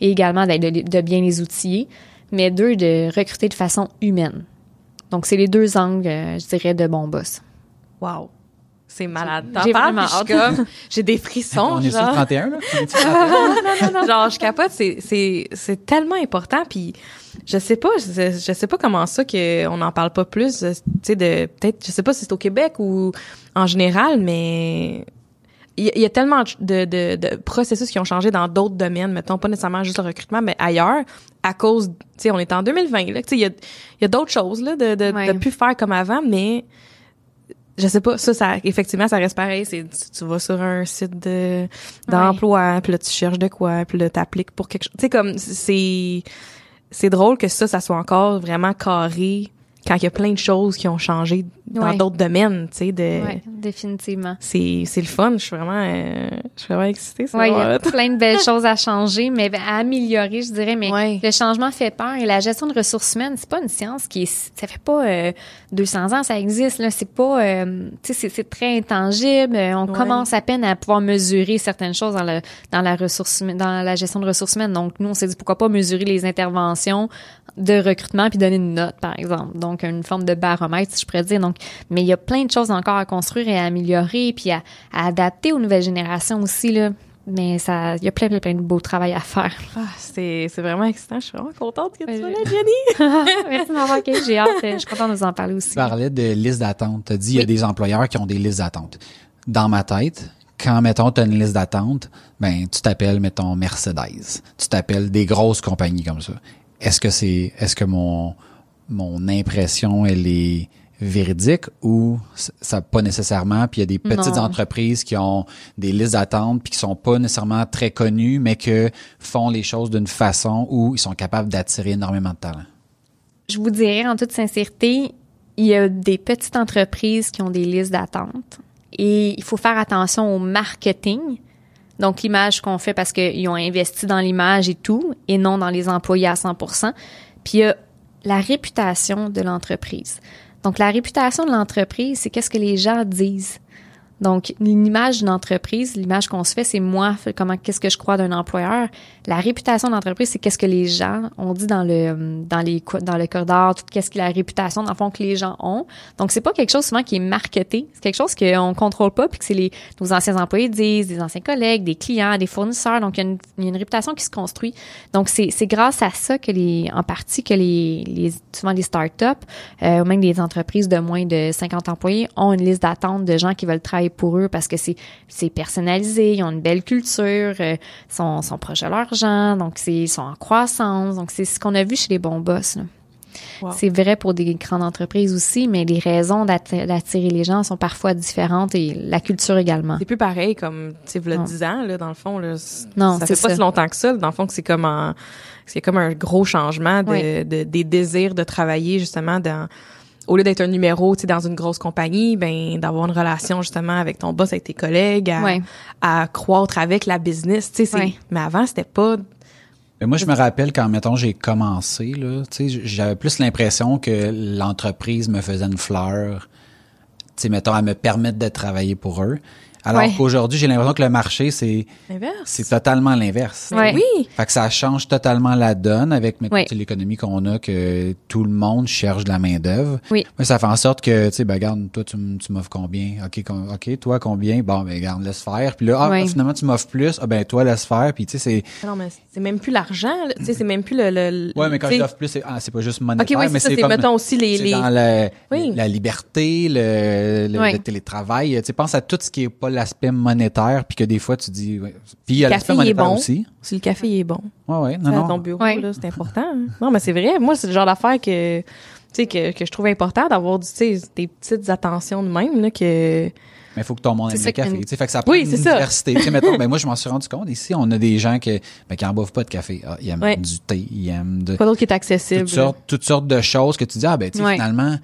et également de, de, bien les outiller, mais deux de recruter de façon humaine. Donc c'est les deux angles, euh, je dirais, de bon boss. Wow. C'est malade. J'ai vraiment hâte. j'ai des frissons. On est sur 31, là? (laughs) non, non, non, Genre, je capote, c'est, c'est, c'est tellement important. Puis, je sais pas, je, je sais pas comment ça qu'on n'en parle pas plus. Tu sais, de, peut-être, je sais pas si c'est au Québec ou en général, mais il y, a tellement de, de, de, processus qui ont changé dans d'autres domaines, mettons, pas nécessairement juste le recrutement, mais ailleurs, à cause, tu sais, on est en 2020, là, tu sais, il y a, y a d'autres choses, là, de, de, de plus faire comme avant, mais je sais pas, ça, ça, effectivement, ça reste pareil. C'est, tu, vas sur un site de, d'emploi, puis là, tu cherches de quoi, puis là, t'appliques pour quelque chose. Tu sais, comme, c'est, c'est drôle que ça, ça soit encore vraiment carré quand il y a plein de choses qui ont changé dans d'autres domaines, tu sais, de. Oui, définitivement. C'est, c'est le fun. Je suis vraiment, euh, je suis vraiment excitée. Oui, il y a plein de belles (laughs) choses à changer, mais à améliorer, je dirais. Mais le changement fait peur et la gestion de ressources humaines, c'est pas une science qui est, ça fait pas euh, 200 ans, ça existe là. C'est pas, euh, tu sais, c'est très intangible. On commence à peine à pouvoir mesurer certaines choses dans le dans la ressource dans la gestion de ressources humaines. Donc nous, on s'est dit pourquoi pas mesurer les interventions de recrutement puis donner une note, par exemple. Donc une forme de baromètre, si je pourrais dire. Donc mais il y a plein de choses encore à construire et à améliorer, puis à, adapter aux nouvelles générations aussi, là. Mais ça, il y a plein, plein, plein de beau travail à faire. (laughs) Ah, c'est, c'est vraiment excitant. Je suis vraiment contente que tu sois là, Jenny. (laughs) Merci de m'avoir accueilli. J'ai hâte. Je suis contente de nous en parler aussi. Tu parlais de liste d'attente. Tu as dit, il y a des employeurs qui ont des listes d'attente. Dans ma tête, quand, mettons, tu as une liste d'attente, ben, tu t'appelles, mettons, Mercedes. Tu t'appelles des grosses compagnies comme ça. Est-ce que c'est, est-ce que mon, mon impression, elle est, véridique ou ça pas nécessairement puis il y a des petites entreprises qui ont des listes d'attente puis qui sont pas nécessairement très connues mais que font les choses d'une façon où ils sont capables d'attirer énormément de talent. Je vous dirais en toute sincérité, il y a des petites entreprises qui ont des listes d'attente et il faut faire attention au marketing. Donc l'image qu'on fait parce qu'ils ont investi dans l'image et tout et non dans les employés à 100%. Puis il y a la réputation de l'entreprise. Donc, la réputation de l'entreprise, c'est qu'est-ce que les gens disent. Donc, l'image d'une entreprise, l'image qu'on se fait, c'est moi, comment, qu'est-ce que je crois d'un employeur. La réputation d'entreprise, c'est qu'est-ce que les gens ont dit dans le, dans les, dans le corridor, tout qu'est-ce que la réputation, dans le fond, que les gens ont. Donc, c'est pas quelque chose souvent qui est marketé. C'est quelque chose qu'on contrôle pas puis que c'est les, nos anciens employés disent, des anciens collègues, des clients, des fournisseurs. Donc, il y a une, y a une réputation qui se construit. Donc, c'est, c'est grâce à ça que les, en partie, que les, les souvent les startups, euh, ou même des entreprises de moins de 50 employés ont une liste d'attente de gens qui veulent travailler pour eux parce que c'est c'est personnalisé, ils ont une belle culture, euh, sont sont proches de l'argent, donc c'est ils sont en croissance, donc c'est ce qu'on a vu chez les bons boss. C'est vrai pour des grandes entreprises aussi, mais les raisons d'attirer les gens sont parfois différentes et la culture également. C'est plus pareil comme, tu sais, le 10 ans, là, dans le fond, là. Non, ça fait pas si longtemps que ça. Dans le fond, c'est comme un, c'est comme un gros changement de, de, des désirs de travailler justement dans, au lieu d'être un numéro, tu sais, dans une grosse compagnie, ben d'avoir une relation justement avec ton boss, avec tes collègues, à, croître avec la business, tu sais. Mais avant, c'était pas. Mais moi, je me rappelle quand, mettons, j'ai commencé, là, tu sais, j'avais plus l'impression que l'entreprise me faisait une fleur, tu sais, mettons, à me permettre de travailler pour eux. Alors Ouais. qu'aujourd'hui, j'ai l'impression que le marché, c'est c'est totalement l'inverse. Ouais. Oui. Fait que ça change totalement la donne avec Oui. l'économie qu'on a, que tout le monde cherche de la main d'œuvre. Oui. Mais ça fait en sorte que, tu sais, ben regarde, toi tu, m'offres combien? Ok, ok, toi combien? Bon, ben regarde, laisse faire. Puis là, ah, Oui. finalement tu m'offres plus. Ah ben toi laisse faire. Puis tu sais, c'est Non, mais c'est même plus l'argent. Tu sais, c'est même plus le. le- ouais, mais quand tu sais- je t'offre plus, c'est ah, c'est pas juste Ok, monétaire, oui, mais c'est comme mettons aussi les. dans la, Oui. la liberté, le, le, Oui. le télétravail. Tu sais, pense à tout ce qui est pas l'aspect monétaire, puis que des fois tu dis. ouais. Puis il y a Le l'aspect café, il est monétaire bon. aussi. Si le café est bon. Ouais, ouais, non, à non. ton bureau, Ouais. là, c'est important. hein. Non, mais c'est vrai. Moi, c'est le genre d'affaire que, tu sais, que, que je trouve important d'avoir du, tu sais, des petites attentions de même, là, que, Mais il faut que ton monde aime le café. Tu sais, fait que ça prend Oui, une ça. diversité. (laughs) Mettons, ben moi, je m'en suis rendu compte. Ici, on a des gens que, ben, qui en boivent pas de café. Ah, ils aiment Ouais. du thé, ils aiment de, quoi d'autre qui est accessible. toutes sortes, toutes sortes de choses que tu dis, ah, ben, tu sais, Ouais. finalement,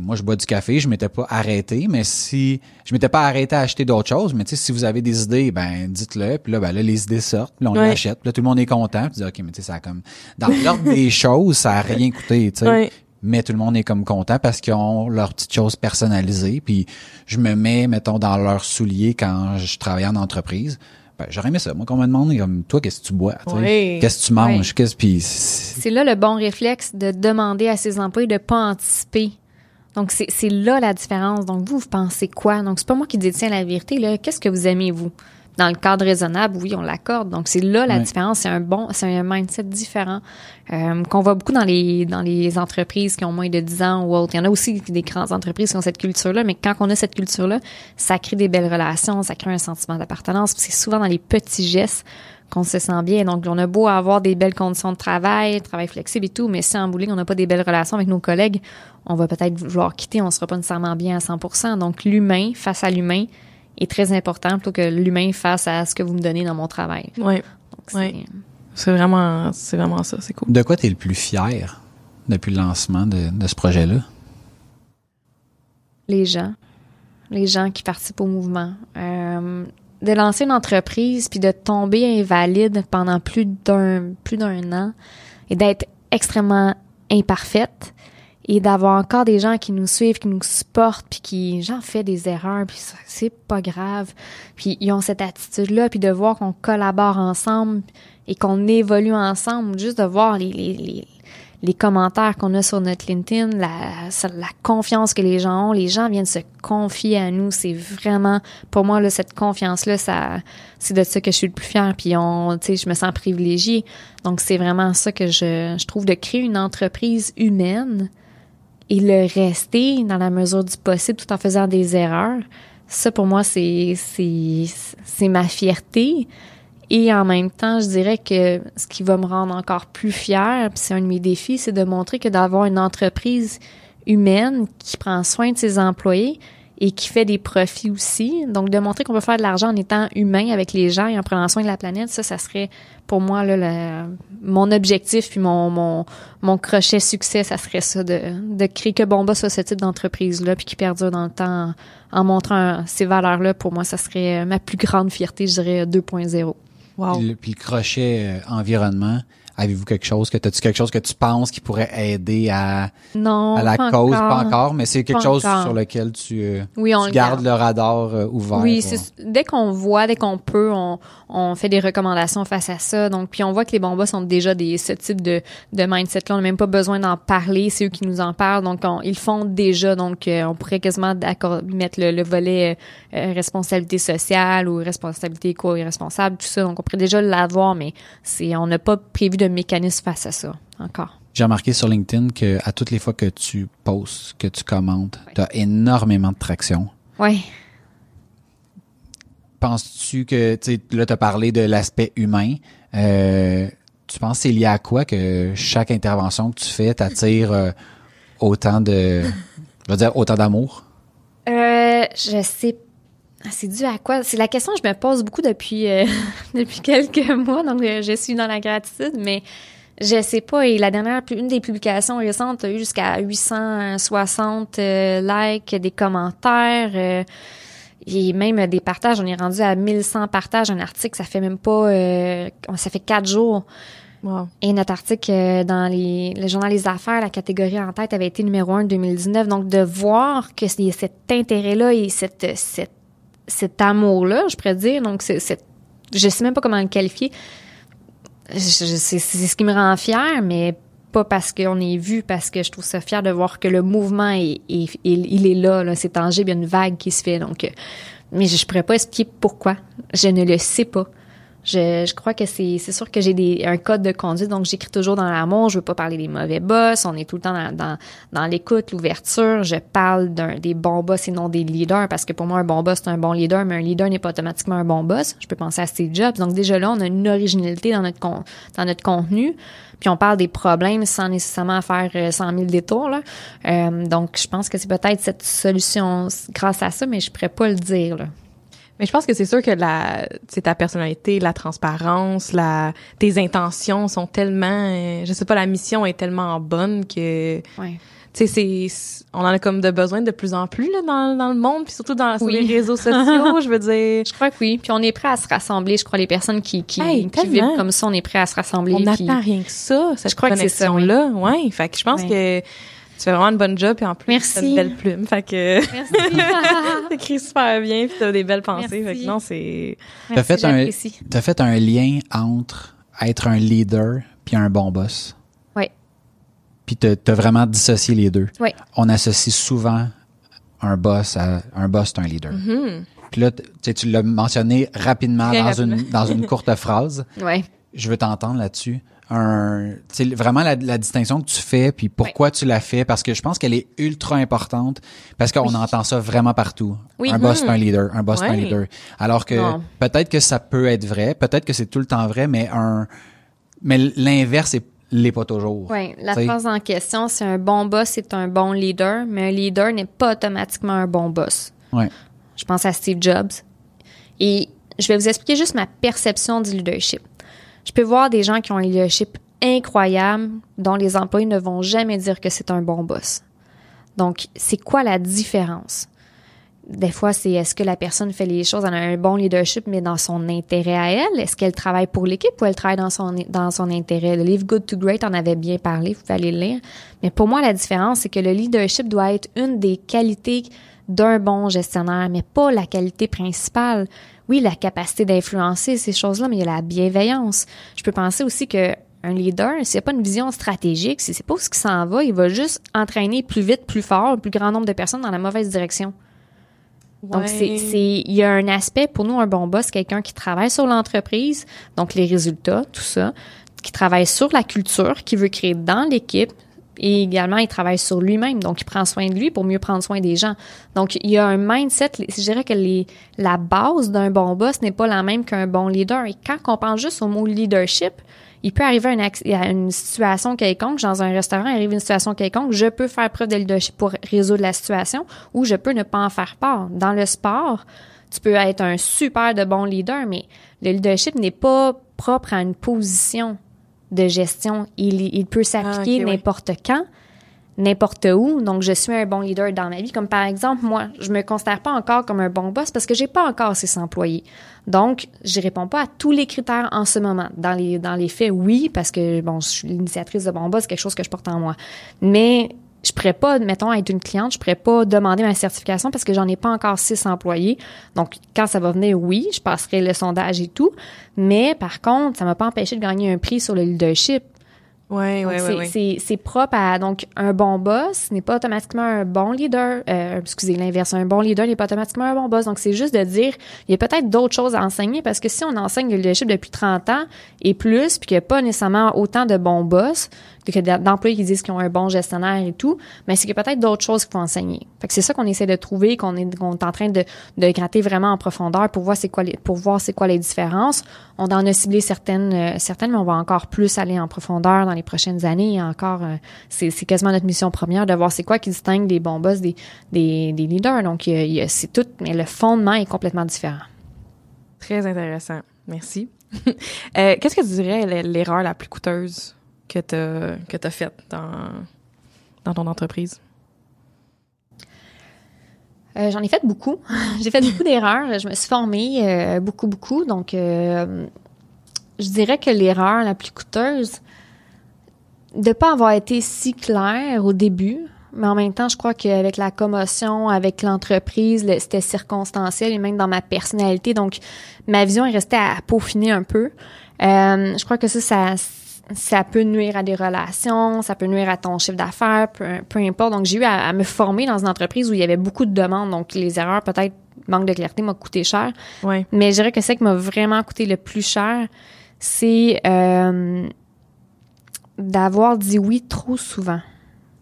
moi, je bois du café, je m'étais pas arrêté, mais si, je m'étais pas arrêté à acheter d'autres choses, mais si vous avez des idées, ben, dites-le, puis là, ben, là, les idées sortent, puis là, on Ouais. les achète, puis là, tout le monde est content, puis tu dis, ok, mais tu sais, ça a comme, dans l'ordre des (laughs) choses, ça a rien coûté, tu sais. Ouais. Mais tout le monde est comme content parce qu'ils ont leurs petites choses personnalisées. Puis je me mets, mettons, dans leurs souliers quand je travaille en entreprise. Ben, j'aurais aimé ça. Moi, qu'on me demande, comme, toi, qu'est-ce que tu bois? Ouais. Qu'est-ce que tu manges? Qu'est-ce, puis c'est- C'est là le bon réflexe de demander à ses employés de pas anticiper. Donc, c'est c'est là la différence. Donc, vous, vous pensez quoi? Donc, c'est pas moi qui détiens la vérité, là. Qu'est-ce que vous aimez, vous? Dans le cadre raisonnable, oui, on l'accorde. Donc, c'est là la différence. C'est un bon, c'est un mindset différent euh, qu'on voit beaucoup dans les dans les entreprises qui ont moins de 10 ans ou autres. Il y en a aussi des grandes entreprises qui ont cette culture-là, mais quand on a cette culture-là, ça crée des belles relations, ça crée un sentiment d'appartenance. Puis C'est souvent dans les petits gestes qu'on se sent bien. Donc, on a beau avoir des belles conditions de travail, travail flexible et tout, mais si en ligne, on n'a pas des belles relations avec nos collègues, on va peut-être vouloir quitter, on sera pas nécessairement bien à 100% Donc, l'humain face à l'humain est très important plutôt que l'humain face à ce que vous me donnez dans mon travail. Ouais. Donc, c'est- Ouais. C'est vraiment, c'est vraiment ça. C'est cool. de quoi tu es le plus fier depuis le lancement de, de ce projet-là? les gens, les gens qui participent au mouvement. Euh, de lancer une entreprise puis de tomber invalide pendant plus d'un plus d'un an et d'être extrêmement imparfaite et d'avoir encore des gens qui nous suivent, qui nous supportent puis qui j'en fais des erreurs puis c'est pas grave. Puis ils ont cette attitude là puis de voir qu'on collabore ensemble et qu'on évolue ensemble, juste de voir les, les les commentaires qu'on a sur notre LinkedIn, la, confiance que les gens ont, les gens viennent se confier à nous. C'est vraiment, pour moi, là, cette confiance-là, ça, c'est de ça que je suis le plus fière. Puis on, tu sais, je me sens privilégiée. Donc c'est vraiment ça que je, je trouve de créer une entreprise humaine et le rester dans la mesure du possible tout en faisant des erreurs. Ça, pour moi, c'est, c'est, c'est ma fierté. Et en même temps, je dirais que ce qui va me rendre encore plus fière, puis c'est un de mes défis, c'est de montrer que d'avoir une entreprise humaine qui prend soin de ses employés et qui fait des profits aussi. Donc, de montrer qu'on peut faire de l'argent en étant humain avec les gens et en prenant soin de la planète, ça, ça serait pour moi là, le- mon objectif puis mon, mon, mon crochet succès, ça serait ça, de, de créer que Bomba soit ce type d'entreprise-là puis qui perdure dans le temps en, montrant ces valeurs-là. Pour moi, ça serait ma plus grande fierté, je dirais 2.0. Wow. Puis, le, puis le crochet euh, environnement, avez-vous quelque chose que t'as-tu quelque chose que tu penses qui pourrait aider à, Non, à la pas cause? encore. Pas encore, mais c'est quelque Pas chose encore. sur lequel tu, euh, Oui, on tu le gardes garde. le radar euh, ouvert. Oui, dès qu'on voit, dès qu'on peut, on, on fait des recommandations face à ça. Donc, puis on voit que les bombas sont déjà des ce type de, de mindset-là. On n'a même pas besoin d'en parler, c'est eux qui nous en parlent. Donc, on- ils font déjà. Donc, euh, on pourrait quasiment mettre le, le volet euh, responsabilité sociale ou responsabilité éco-responsable, tout ça. Donc, on pourrait déjà l'avoir, mais c'est on n'a pas prévu de mécanisme face à ça encore. J'ai remarqué sur LinkedIn que à toutes les fois que tu postes, que tu commentes, tu as énormément de traction. Oui. Penses-tu que, tu sais, là, tu as parlé de l'aspect humain. Euh, tu penses que c'est lié à quoi que chaque intervention que tu fais t'attire euh, autant de, je veux dire, autant d'amour? Euh, je sais. C'est dû à quoi? C'est la question que je me pose beaucoup depuis, euh, (laughs) depuis quelques mois. Donc, euh, je suis dans la gratitude, mais je sais pas. Et la dernière, une des publications récentes a eu jusqu'à 860 euh, likes, des commentaires. euh, et même des partages, on est rendu à 1100 partages. Un article, ça fait même pas, euh, ça fait quatre jours. Wow. Et notre article dans les, le journal Les Affaires, la catégorie en tête avait été numéro un en 2019. Donc, de voir que c'est cet intérêt-là et cette, cette cet amour-là, je pourrais dire. Donc, c'est, je sais même pas comment le qualifier. C'est, c'est ce qui me rend fière, mais pas parce qu'on est vu, parce que je trouve ça fier de voir que le mouvement est, est- il, il est là, là, c'est tangible, il y a une vague qui se fait. Donc, euh, mais je, je pourrais pas expliquer pourquoi. Je ne le sais pas. Je, je crois que c'est sûr que j'ai des un code de conduite donc j'écris toujours dans l'amour je veux pas parler des mauvais boss on est tout le temps dans dans, dans l'écoute l'ouverture je parle d'un des bons boss et non des leaders parce que pour moi un bon boss c'est un bon leader mais un leader n'est pas automatiquement un bon boss je peux penser à Steve Jobs donc déjà là on a une originalité dans notre con- dans notre contenu puis on parle des problèmes sans nécessairement faire euh, 100 000 détours là. Euh, donc je pense que c'est peut-être cette solution grâce à ça mais je pourrais pas le dire là. Mais je pense que c'est sûr que la, c'est ta personnalité, la transparence, la, tes intentions sont tellement, euh, je sais pas, la mission est tellement bonne que, Ouais. tu sais, c'est, on en a comme de besoin de plus en plus là dans, dans le monde, puis surtout dans sur les réseaux sociaux, je veux dire. (laughs) Je crois que oui. Puis on est prêt à se rassembler. Je crois les personnes qui, qui, Hey, qui vivent comme ça, on est prêt à se rassembler. On puis- n'attend rien que ça, cette Je crois que c'est ça, oui. Ouais, fait que je pense Ouais. que tu fais vraiment une bonne job, et en plus, Merci. t'as une belle plume, fait que Merci. (laughs) t'écris super bien, puis t'as des belles pensées, Merci. fait que non, c'est... T'as fait un-. T'as fait un lien entre être un leader puis un bon boss. Oui. Puis t'as t'as vraiment dissocié les deux. Oui. On associe souvent un boss à un boss, c'est un leader. Mhm. Puis là, tu sais, tu l'as mentionné rapidement Très dans rapidement. une dans une courte (laughs) phrase. Ouais. Je veux t'entendre là-dessus. Un, vraiment la, la distinction que tu fais, puis pourquoi tu la fais, parce que je pense qu'elle est ultra importante, parce qu'on Oui. entend ça vraiment partout. Oui. Un boss, c'est un Mhm. leader. Un boss, c'est un leader. Alors que peut-être que ça peut être vrai, peut-être que c'est tout le temps vrai, mais un, mais l'inverse est- l'est pas toujours. Ouais. La T'sais. phrase en question, c'est un bon boss, c'est un bon leader, mais un leader n'est pas automatiquement un bon boss. Ouais. Je pense à Steve Jobs. Et je vais vous expliquer juste ma perception du leadership. Je peux voir des gens qui ont un leadership incroyable dont les employés ne vont jamais dire que c'est un bon boss. Donc, c'est quoi la différence? Des fois, c'est est-ce que la personne fait les choses, elle un bon leadership, mais dans son intérêt à elle? Est-ce qu'elle travaille pour l'équipe ou elle travaille dans son, dans son intérêt? Le livre Good to Great en avait bien parlé, vous pouvez aller le lire. Mais pour moi, la différence, c'est que le leadership doit être une des qualités d'un bon gestionnaire, mais pas la qualité principale. Oui, la capacité d'influencer ces choses-là, mais il y a la bienveillance. Je peux penser aussi que un leader, s'il n'y a pas une vision stratégique, si c'est pas où ce qui s'en va, il va juste entraîner plus vite, plus fort, le plus grand nombre de personnes dans la mauvaise direction. Donc, Ouais. c'est, il y a un aspect, pour nous, un bon boss, quelqu'un qui travaille sur l'entreprise, donc les résultats, tout ça, qui travaille sur la culture, qui veut créer dans l'équipe, et également, il travaille sur lui-même, donc il prend soin de lui pour mieux prendre soin des gens. Donc, il y a un mindset, je dirais que les, la base d'un bon boss n'est pas la même qu'un bon leader. Et quand on pense juste au mot leadership, il peut arriver une, à une situation quelconque, dans un restaurant, il arrive une situation quelconque, je peux faire preuve de leadership pour résoudre la situation ou je peux ne pas en faire part. Dans le sport, tu peux être un super de bon leader, mais le leadership n'est pas propre à une position de gestion. Il, il peut s'appliquer Ah, ouais. n'importe quand, n'importe où. Donc, je suis un bon leader dans ma vie. Comme par exemple, moi, je me considère pas encore comme un bon boss parce que j'ai pas encore ces employés. Donc, je réponds pas à tous les critères en ce moment. Dans les, dans les faits, oui, parce que, bon, je suis l'initiatrice de bon boss, c'est quelque chose que je porte en moi. Mais, je pourrais pas, mettons, être une cliente, je pourrais pas demander ma certification parce que j'en ai pas encore six employés. Donc, quand ça va venir, oui, je passerai le sondage et tout. Mais, par contre, ça m'a pas empêché de gagner un prix sur le leadership. Ouais, ouais. c'est- c'est propre à donc un bon boss n'est pas automatiquement un bon leader. Euh, excusez l'inverse, un bon leader n'est pas automatiquement un bon boss. Donc c'est juste de dire il y a peut-être d'autres choses à enseigner parce que si on enseigne le leadership depuis 30 ans et plus, puis qu'il n'y a pas nécessairement autant de bons boss que d'employés qui disent qu'ils ont un bon gestionnaire et tout, mais c'est qu'il y a peut-être d'autres choses qu'il faut enseigner. Fait que c'est ça qu'on essaie de trouver, qu'on est, qu'on est en train de, de gratter vraiment en profondeur pour voir c'est quoi les, pour voir c'est quoi les différences. On en a ciblé certaines, euh, certaines, mais on va encore plus aller en profondeur dans les prochaines années. Et encore, euh, c'est, c'est quasiment notre mission première de voir c'est quoi qui distingue des bons boss des, des, des leaders. Donc, c'est tout, mais le fondement est complètement différent. Très intéressant. Merci. (laughs) Euh, Qu'est-ce que tu dirais l'erreur la plus coûteuse? Que tu as, que t'as faite dans, dans ton entreprise? Euh, J'en ai fait beaucoup. (laughs) J'ai fait beaucoup d'erreurs. Je me suis formée euh, beaucoup, beaucoup. Donc, euh, je dirais que l'erreur la plus coûteuse, de pas avoir été si claire au début mais en même temps, je crois qu'avec la commotion, avec l'entreprise, le- c'était circonstanciel et même dans ma personnalité. Donc, ma vision est restée à peaufiner un peu. Je crois que ça, ça, ça peut nuire à des relations, ça peut nuire à ton chiffre d'affaires, peu, peu importe. Donc, j'ai eu à, à me former dans une entreprise où il y avait beaucoup de demandes. Donc, les erreurs, peut-être, manque de clarté, m'a coûté cher. Ouais. Mais je dirais que c'est qui m'a vraiment coûté le plus cher, c'est euh, d'avoir dit oui trop souvent.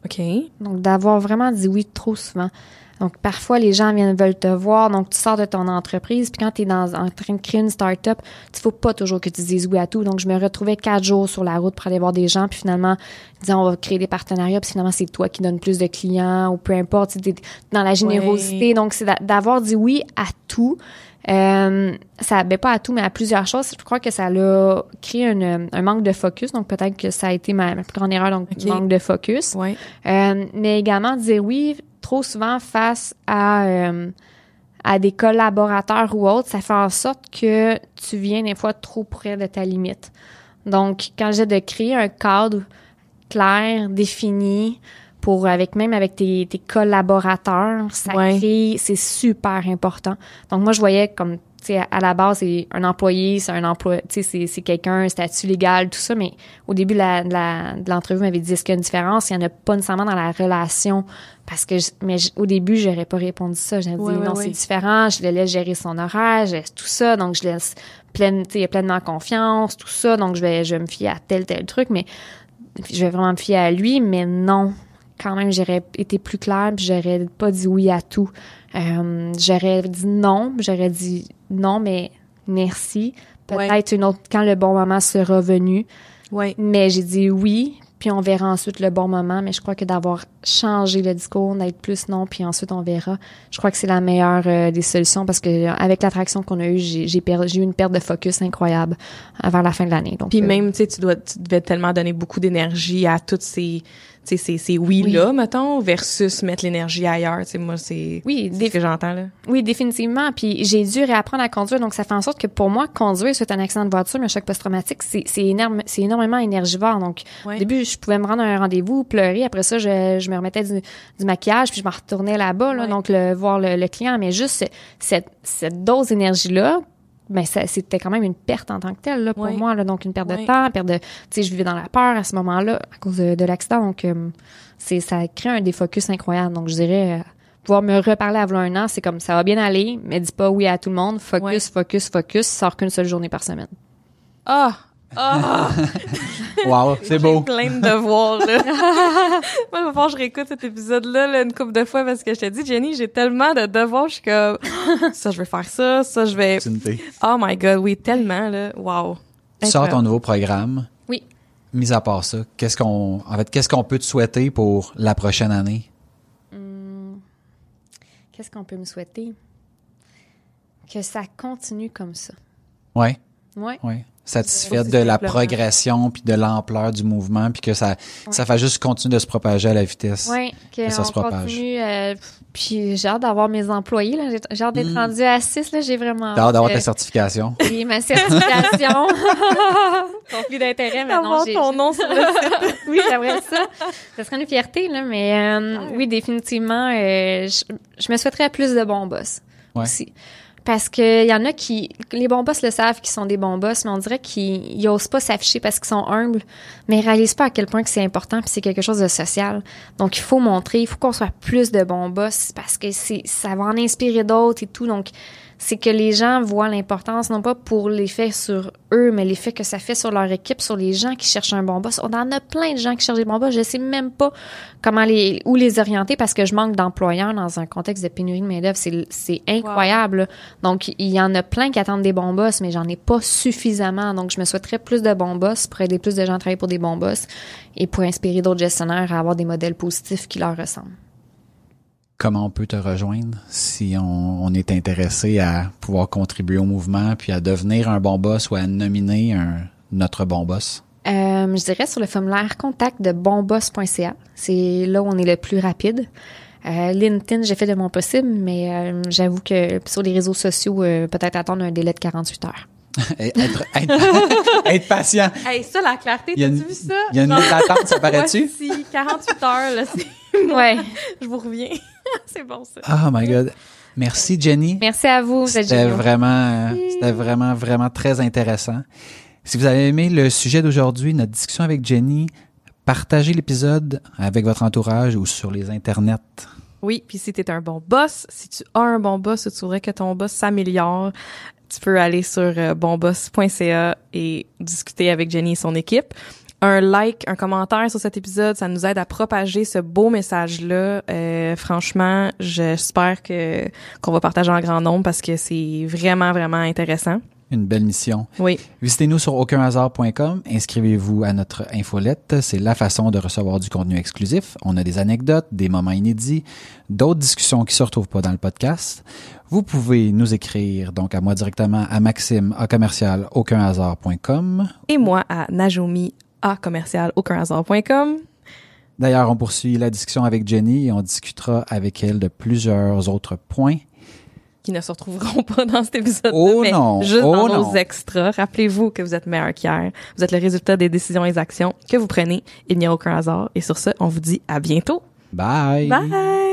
OK. Donc, d'avoir vraiment dit oui trop souvent. Donc, parfois, les gens viennent veulent te voir. Donc, tu sors de ton entreprise. Puis quand tu es dans, en train de créer une start-up, il faut pas toujours que tu dises oui à tout. Donc, je me retrouvais quatre jours sur la route pour aller voir des gens. Puis finalement, disant on va créer des partenariats. Puis finalement, c'est toi qui donnes plus de clients ou peu importe. Tu es dans la générosité. Donc, c'est d'a- d'avoir dit oui à tout. Euh, ça, ben pas à tout, mais à plusieurs choses. Je crois que ça a créé un, un manque de focus. Donc, peut-être que ça a été ma, ma plus grande erreur. Donc, manque de focus. Ouais. Euh, mais également dire oui trop souvent face à euh, à des collaborateurs ou autres, ça fait en sorte que tu viens des fois trop près de ta limite. Donc, quand j'ai de créer un cadre clair, défini, pour avec même avec tes, tes collaborateurs, ça Ouais. crée, c'est super important. Donc moi je voyais comme tu sais à la base c'est un employé, c'est un emploi, tu sais c'est quelqu'un, un statut légal, tout ça, mais au début de la de l'entrevue, m'avait dit est-ce qu'il y a une différence, il y en a pas nécessairement dans la relation. Parce que je- mais je- au début j'aurais pas répondu ça, j'aurais Ouais, dit non c'est différent, je le laisse gérer son horaire, je- tout ça, donc je laisse pleine, tu sais, pleinement confiance, tout ça, donc je vais je vais me fier à tel tel truc, mais je vais vraiment me fier à lui, mais non. Quand même, j'aurais été plus claire, puis j'aurais pas dit oui à tout. Euh, j'aurais dit non, j'aurais dit non, mais merci. Peut-être une autre quand le bon moment sera venu. Ouais. Mais j'ai dit oui, puis on verra ensuite le bon moment. Mais je crois que d'avoir changé le discours, d'être plus non, puis ensuite on verra. Je crois que c'est la meilleure euh, des solutions parce que avec l'attraction qu'on a eue, j'ai eu une perte de focus incroyable vers la fin de l'année. Donc Puis euh, même, tu sais, tu dois, tu devais tellement donner beaucoup d'énergie à toutes ces, tu sais, ces, oui-là, mettons, versus mettre l'énergie ailleurs. Tu sais, moi, c'est, oui, ce que j'entends, là. Oui, définitivement. Puis j'ai dû réapprendre à conduire, donc ça fait en sorte que pour moi, conduire suite à un accident de voiture, un choc post-traumatique, c'est c'est énorme, c'est énormément énergivore. Donc au début, je pouvais me rendre à un rendez-vous, pleurer. Après ça, je, je me remettais du, du maquillage, puis je me retournais là-bas, là, donc le, voir le, le client. Mais juste ce- cette, cette dose d'énergie-là, ben c'était quand même une perte en tant que telle là, pour moi. Là, donc une perte de temps, perte de, tu sais, je vivais dans la peur à ce moment-là à cause de, de l'accident. Donc euh, c'est ça crée un défocus incroyable. Donc je dirais. euh, pouvoir me reparler avant un an, c'est comme ça va bien aller, mais dis pas oui à tout le monde. Focus, focus, focus. Sors qu'une seule journée par semaine. Ah! Ah! Wow, (laughs) c'est beau. plein de devoirs, là. (laughs) Moi, il va falloir que je réécoute cet épisode-là, là, une couple de fois, parce que je te dis, Jenny, j'ai tellement de devoirs, je suis comme, (gasps) ça, je vais faire ça, ça, je vais... Oh my god, oui, tellement, là. Wow. Tu sors ton nouveau programme. Oui. Mis à part ça, qu'est-ce qu'on, en fait, qu'est-ce qu'on peut te souhaiter pour la prochaine année? Qu'est-ce qu'on peut me souhaiter? Que ça continue comme ça. Ouais, Ouais. ouais. Satisfaite de la progression puis de l'ampleur du mouvement puis que ça, ça fait juste continuer de se propager à la vitesse. Oui, que ça se propage. continue. euh, puis j'ai hâte d'avoir mes employés. Là. J'ai, j'ai hâte d'être Mm. rendu à 6. Là. J'ai vraiment hâte d'avoir euh, ta certification. (laughs) Oui, ma certification. (laughs) Conflit d'intérêt, Avoir j'ai, ton nom sur le (laughs) site. oui, j'aimerais ça. Ça serait une fierté, là, mais euh, oui, définitivement, euh, je, je me souhaiterais plus de bons boss Ouais. aussi. Parce que il y en a qui, les bons boss le savent qu'ils sont des bons boss, mais on dirait qu'ils ils osent pas s'afficher parce qu'ils sont humbles, mais ils réalisent pas à quel point que c'est important puis c'est quelque chose de social. Donc il faut montrer, il faut qu'on soit plus de bons boss parce que c'est, ça va en inspirer d'autres et tout. Donc c'est que les gens voient l'importance, non pas pour l'effet sur eux, mais l'effet que ça fait sur leur équipe, sur les gens qui cherchent un bon boss. On en a plein de gens qui cherchent des bons boss. Je sais même pas comment les, où les orienter parce que je manque d'employeurs dans un contexte de pénurie de main-d'œuvre. C'est, c'est incroyable. Donc, il y en a plein qui attendent des bons boss, mais j'en ai pas suffisamment. Donc, je me souhaiterais plus de bons boss pour aider plus de gens à travailler pour des bons boss et pour inspirer d'autres gestionnaires à avoir des modèles positifs qui leur ressemblent. Comment on peut te rejoindre si on, on est intéressé à pouvoir contribuer au mouvement puis à devenir un bon boss ou à nominer un, notre bon boss? Euh, je dirais sur le formulaire contact de bonboss.ca. C'est là où on est le plus rapide. Euh, LinkedIn, j'ai fait de mon possible, mais euh, j'avoue que sur les réseaux sociaux, euh, peut-être attendre un délai de 48 heures. (laughs) être, être, (laughs) être patient. Hey, ça, la clarté, t'as-tu vu ça? Il y a une d'attente, ça (laughs) paraît-tu? Voici 48 heures, là, c'est Ouais. (laughs) je vous reviens. (laughs) c'est bon, ça. Oh my God. Merci, Jenny. Merci à vous. C'était vraiment, euh, c'était vraiment, vraiment très intéressant. Si vous avez aimé le sujet d'aujourd'hui, notre discussion avec Jenny, partagez l'épisode avec votre entourage ou sur les internets. Oui, puis si t'es un bon boss, si tu as un bon boss ou tu voudrais que ton boss s'améliore, tu peux aller sur euh, bonboss.ca et discuter avec Jenny et son équipe. Un like, un commentaire sur cet épisode, ça nous aide à propager ce beau message-là. Euh, franchement, j'espère que qu'on va partager en grand nombre parce que c'est vraiment, vraiment intéressant. Une belle mission. Oui, Visitez-nous sur aucunhasard.com, inscrivez-vous à notre infolette, c'est la façon de recevoir du contenu exclusif. On a des anecdotes, des moments inédits, d'autres discussions qui se retrouvent pas dans le podcast. Vous pouvez nous écrire donc à moi directement à maxime à commercial aucunhasard.com. et moi à Najomi à commercial aucunhasard.com. D'ailleurs, on poursuit la discussion avec Jenny et on discutera avec elle de plusieurs autres points. qui ne se retrouveront pas dans cet épisode Oh mais non, juste oh dans non. nos extras. Rappelez-vous que vous êtes meilleur qu'hier. Vous êtes le résultat des décisions et des actions que vous prenez. Il n'y a aucun hasard. Et sur ce, on vous dit à bientôt. Bye! Bye!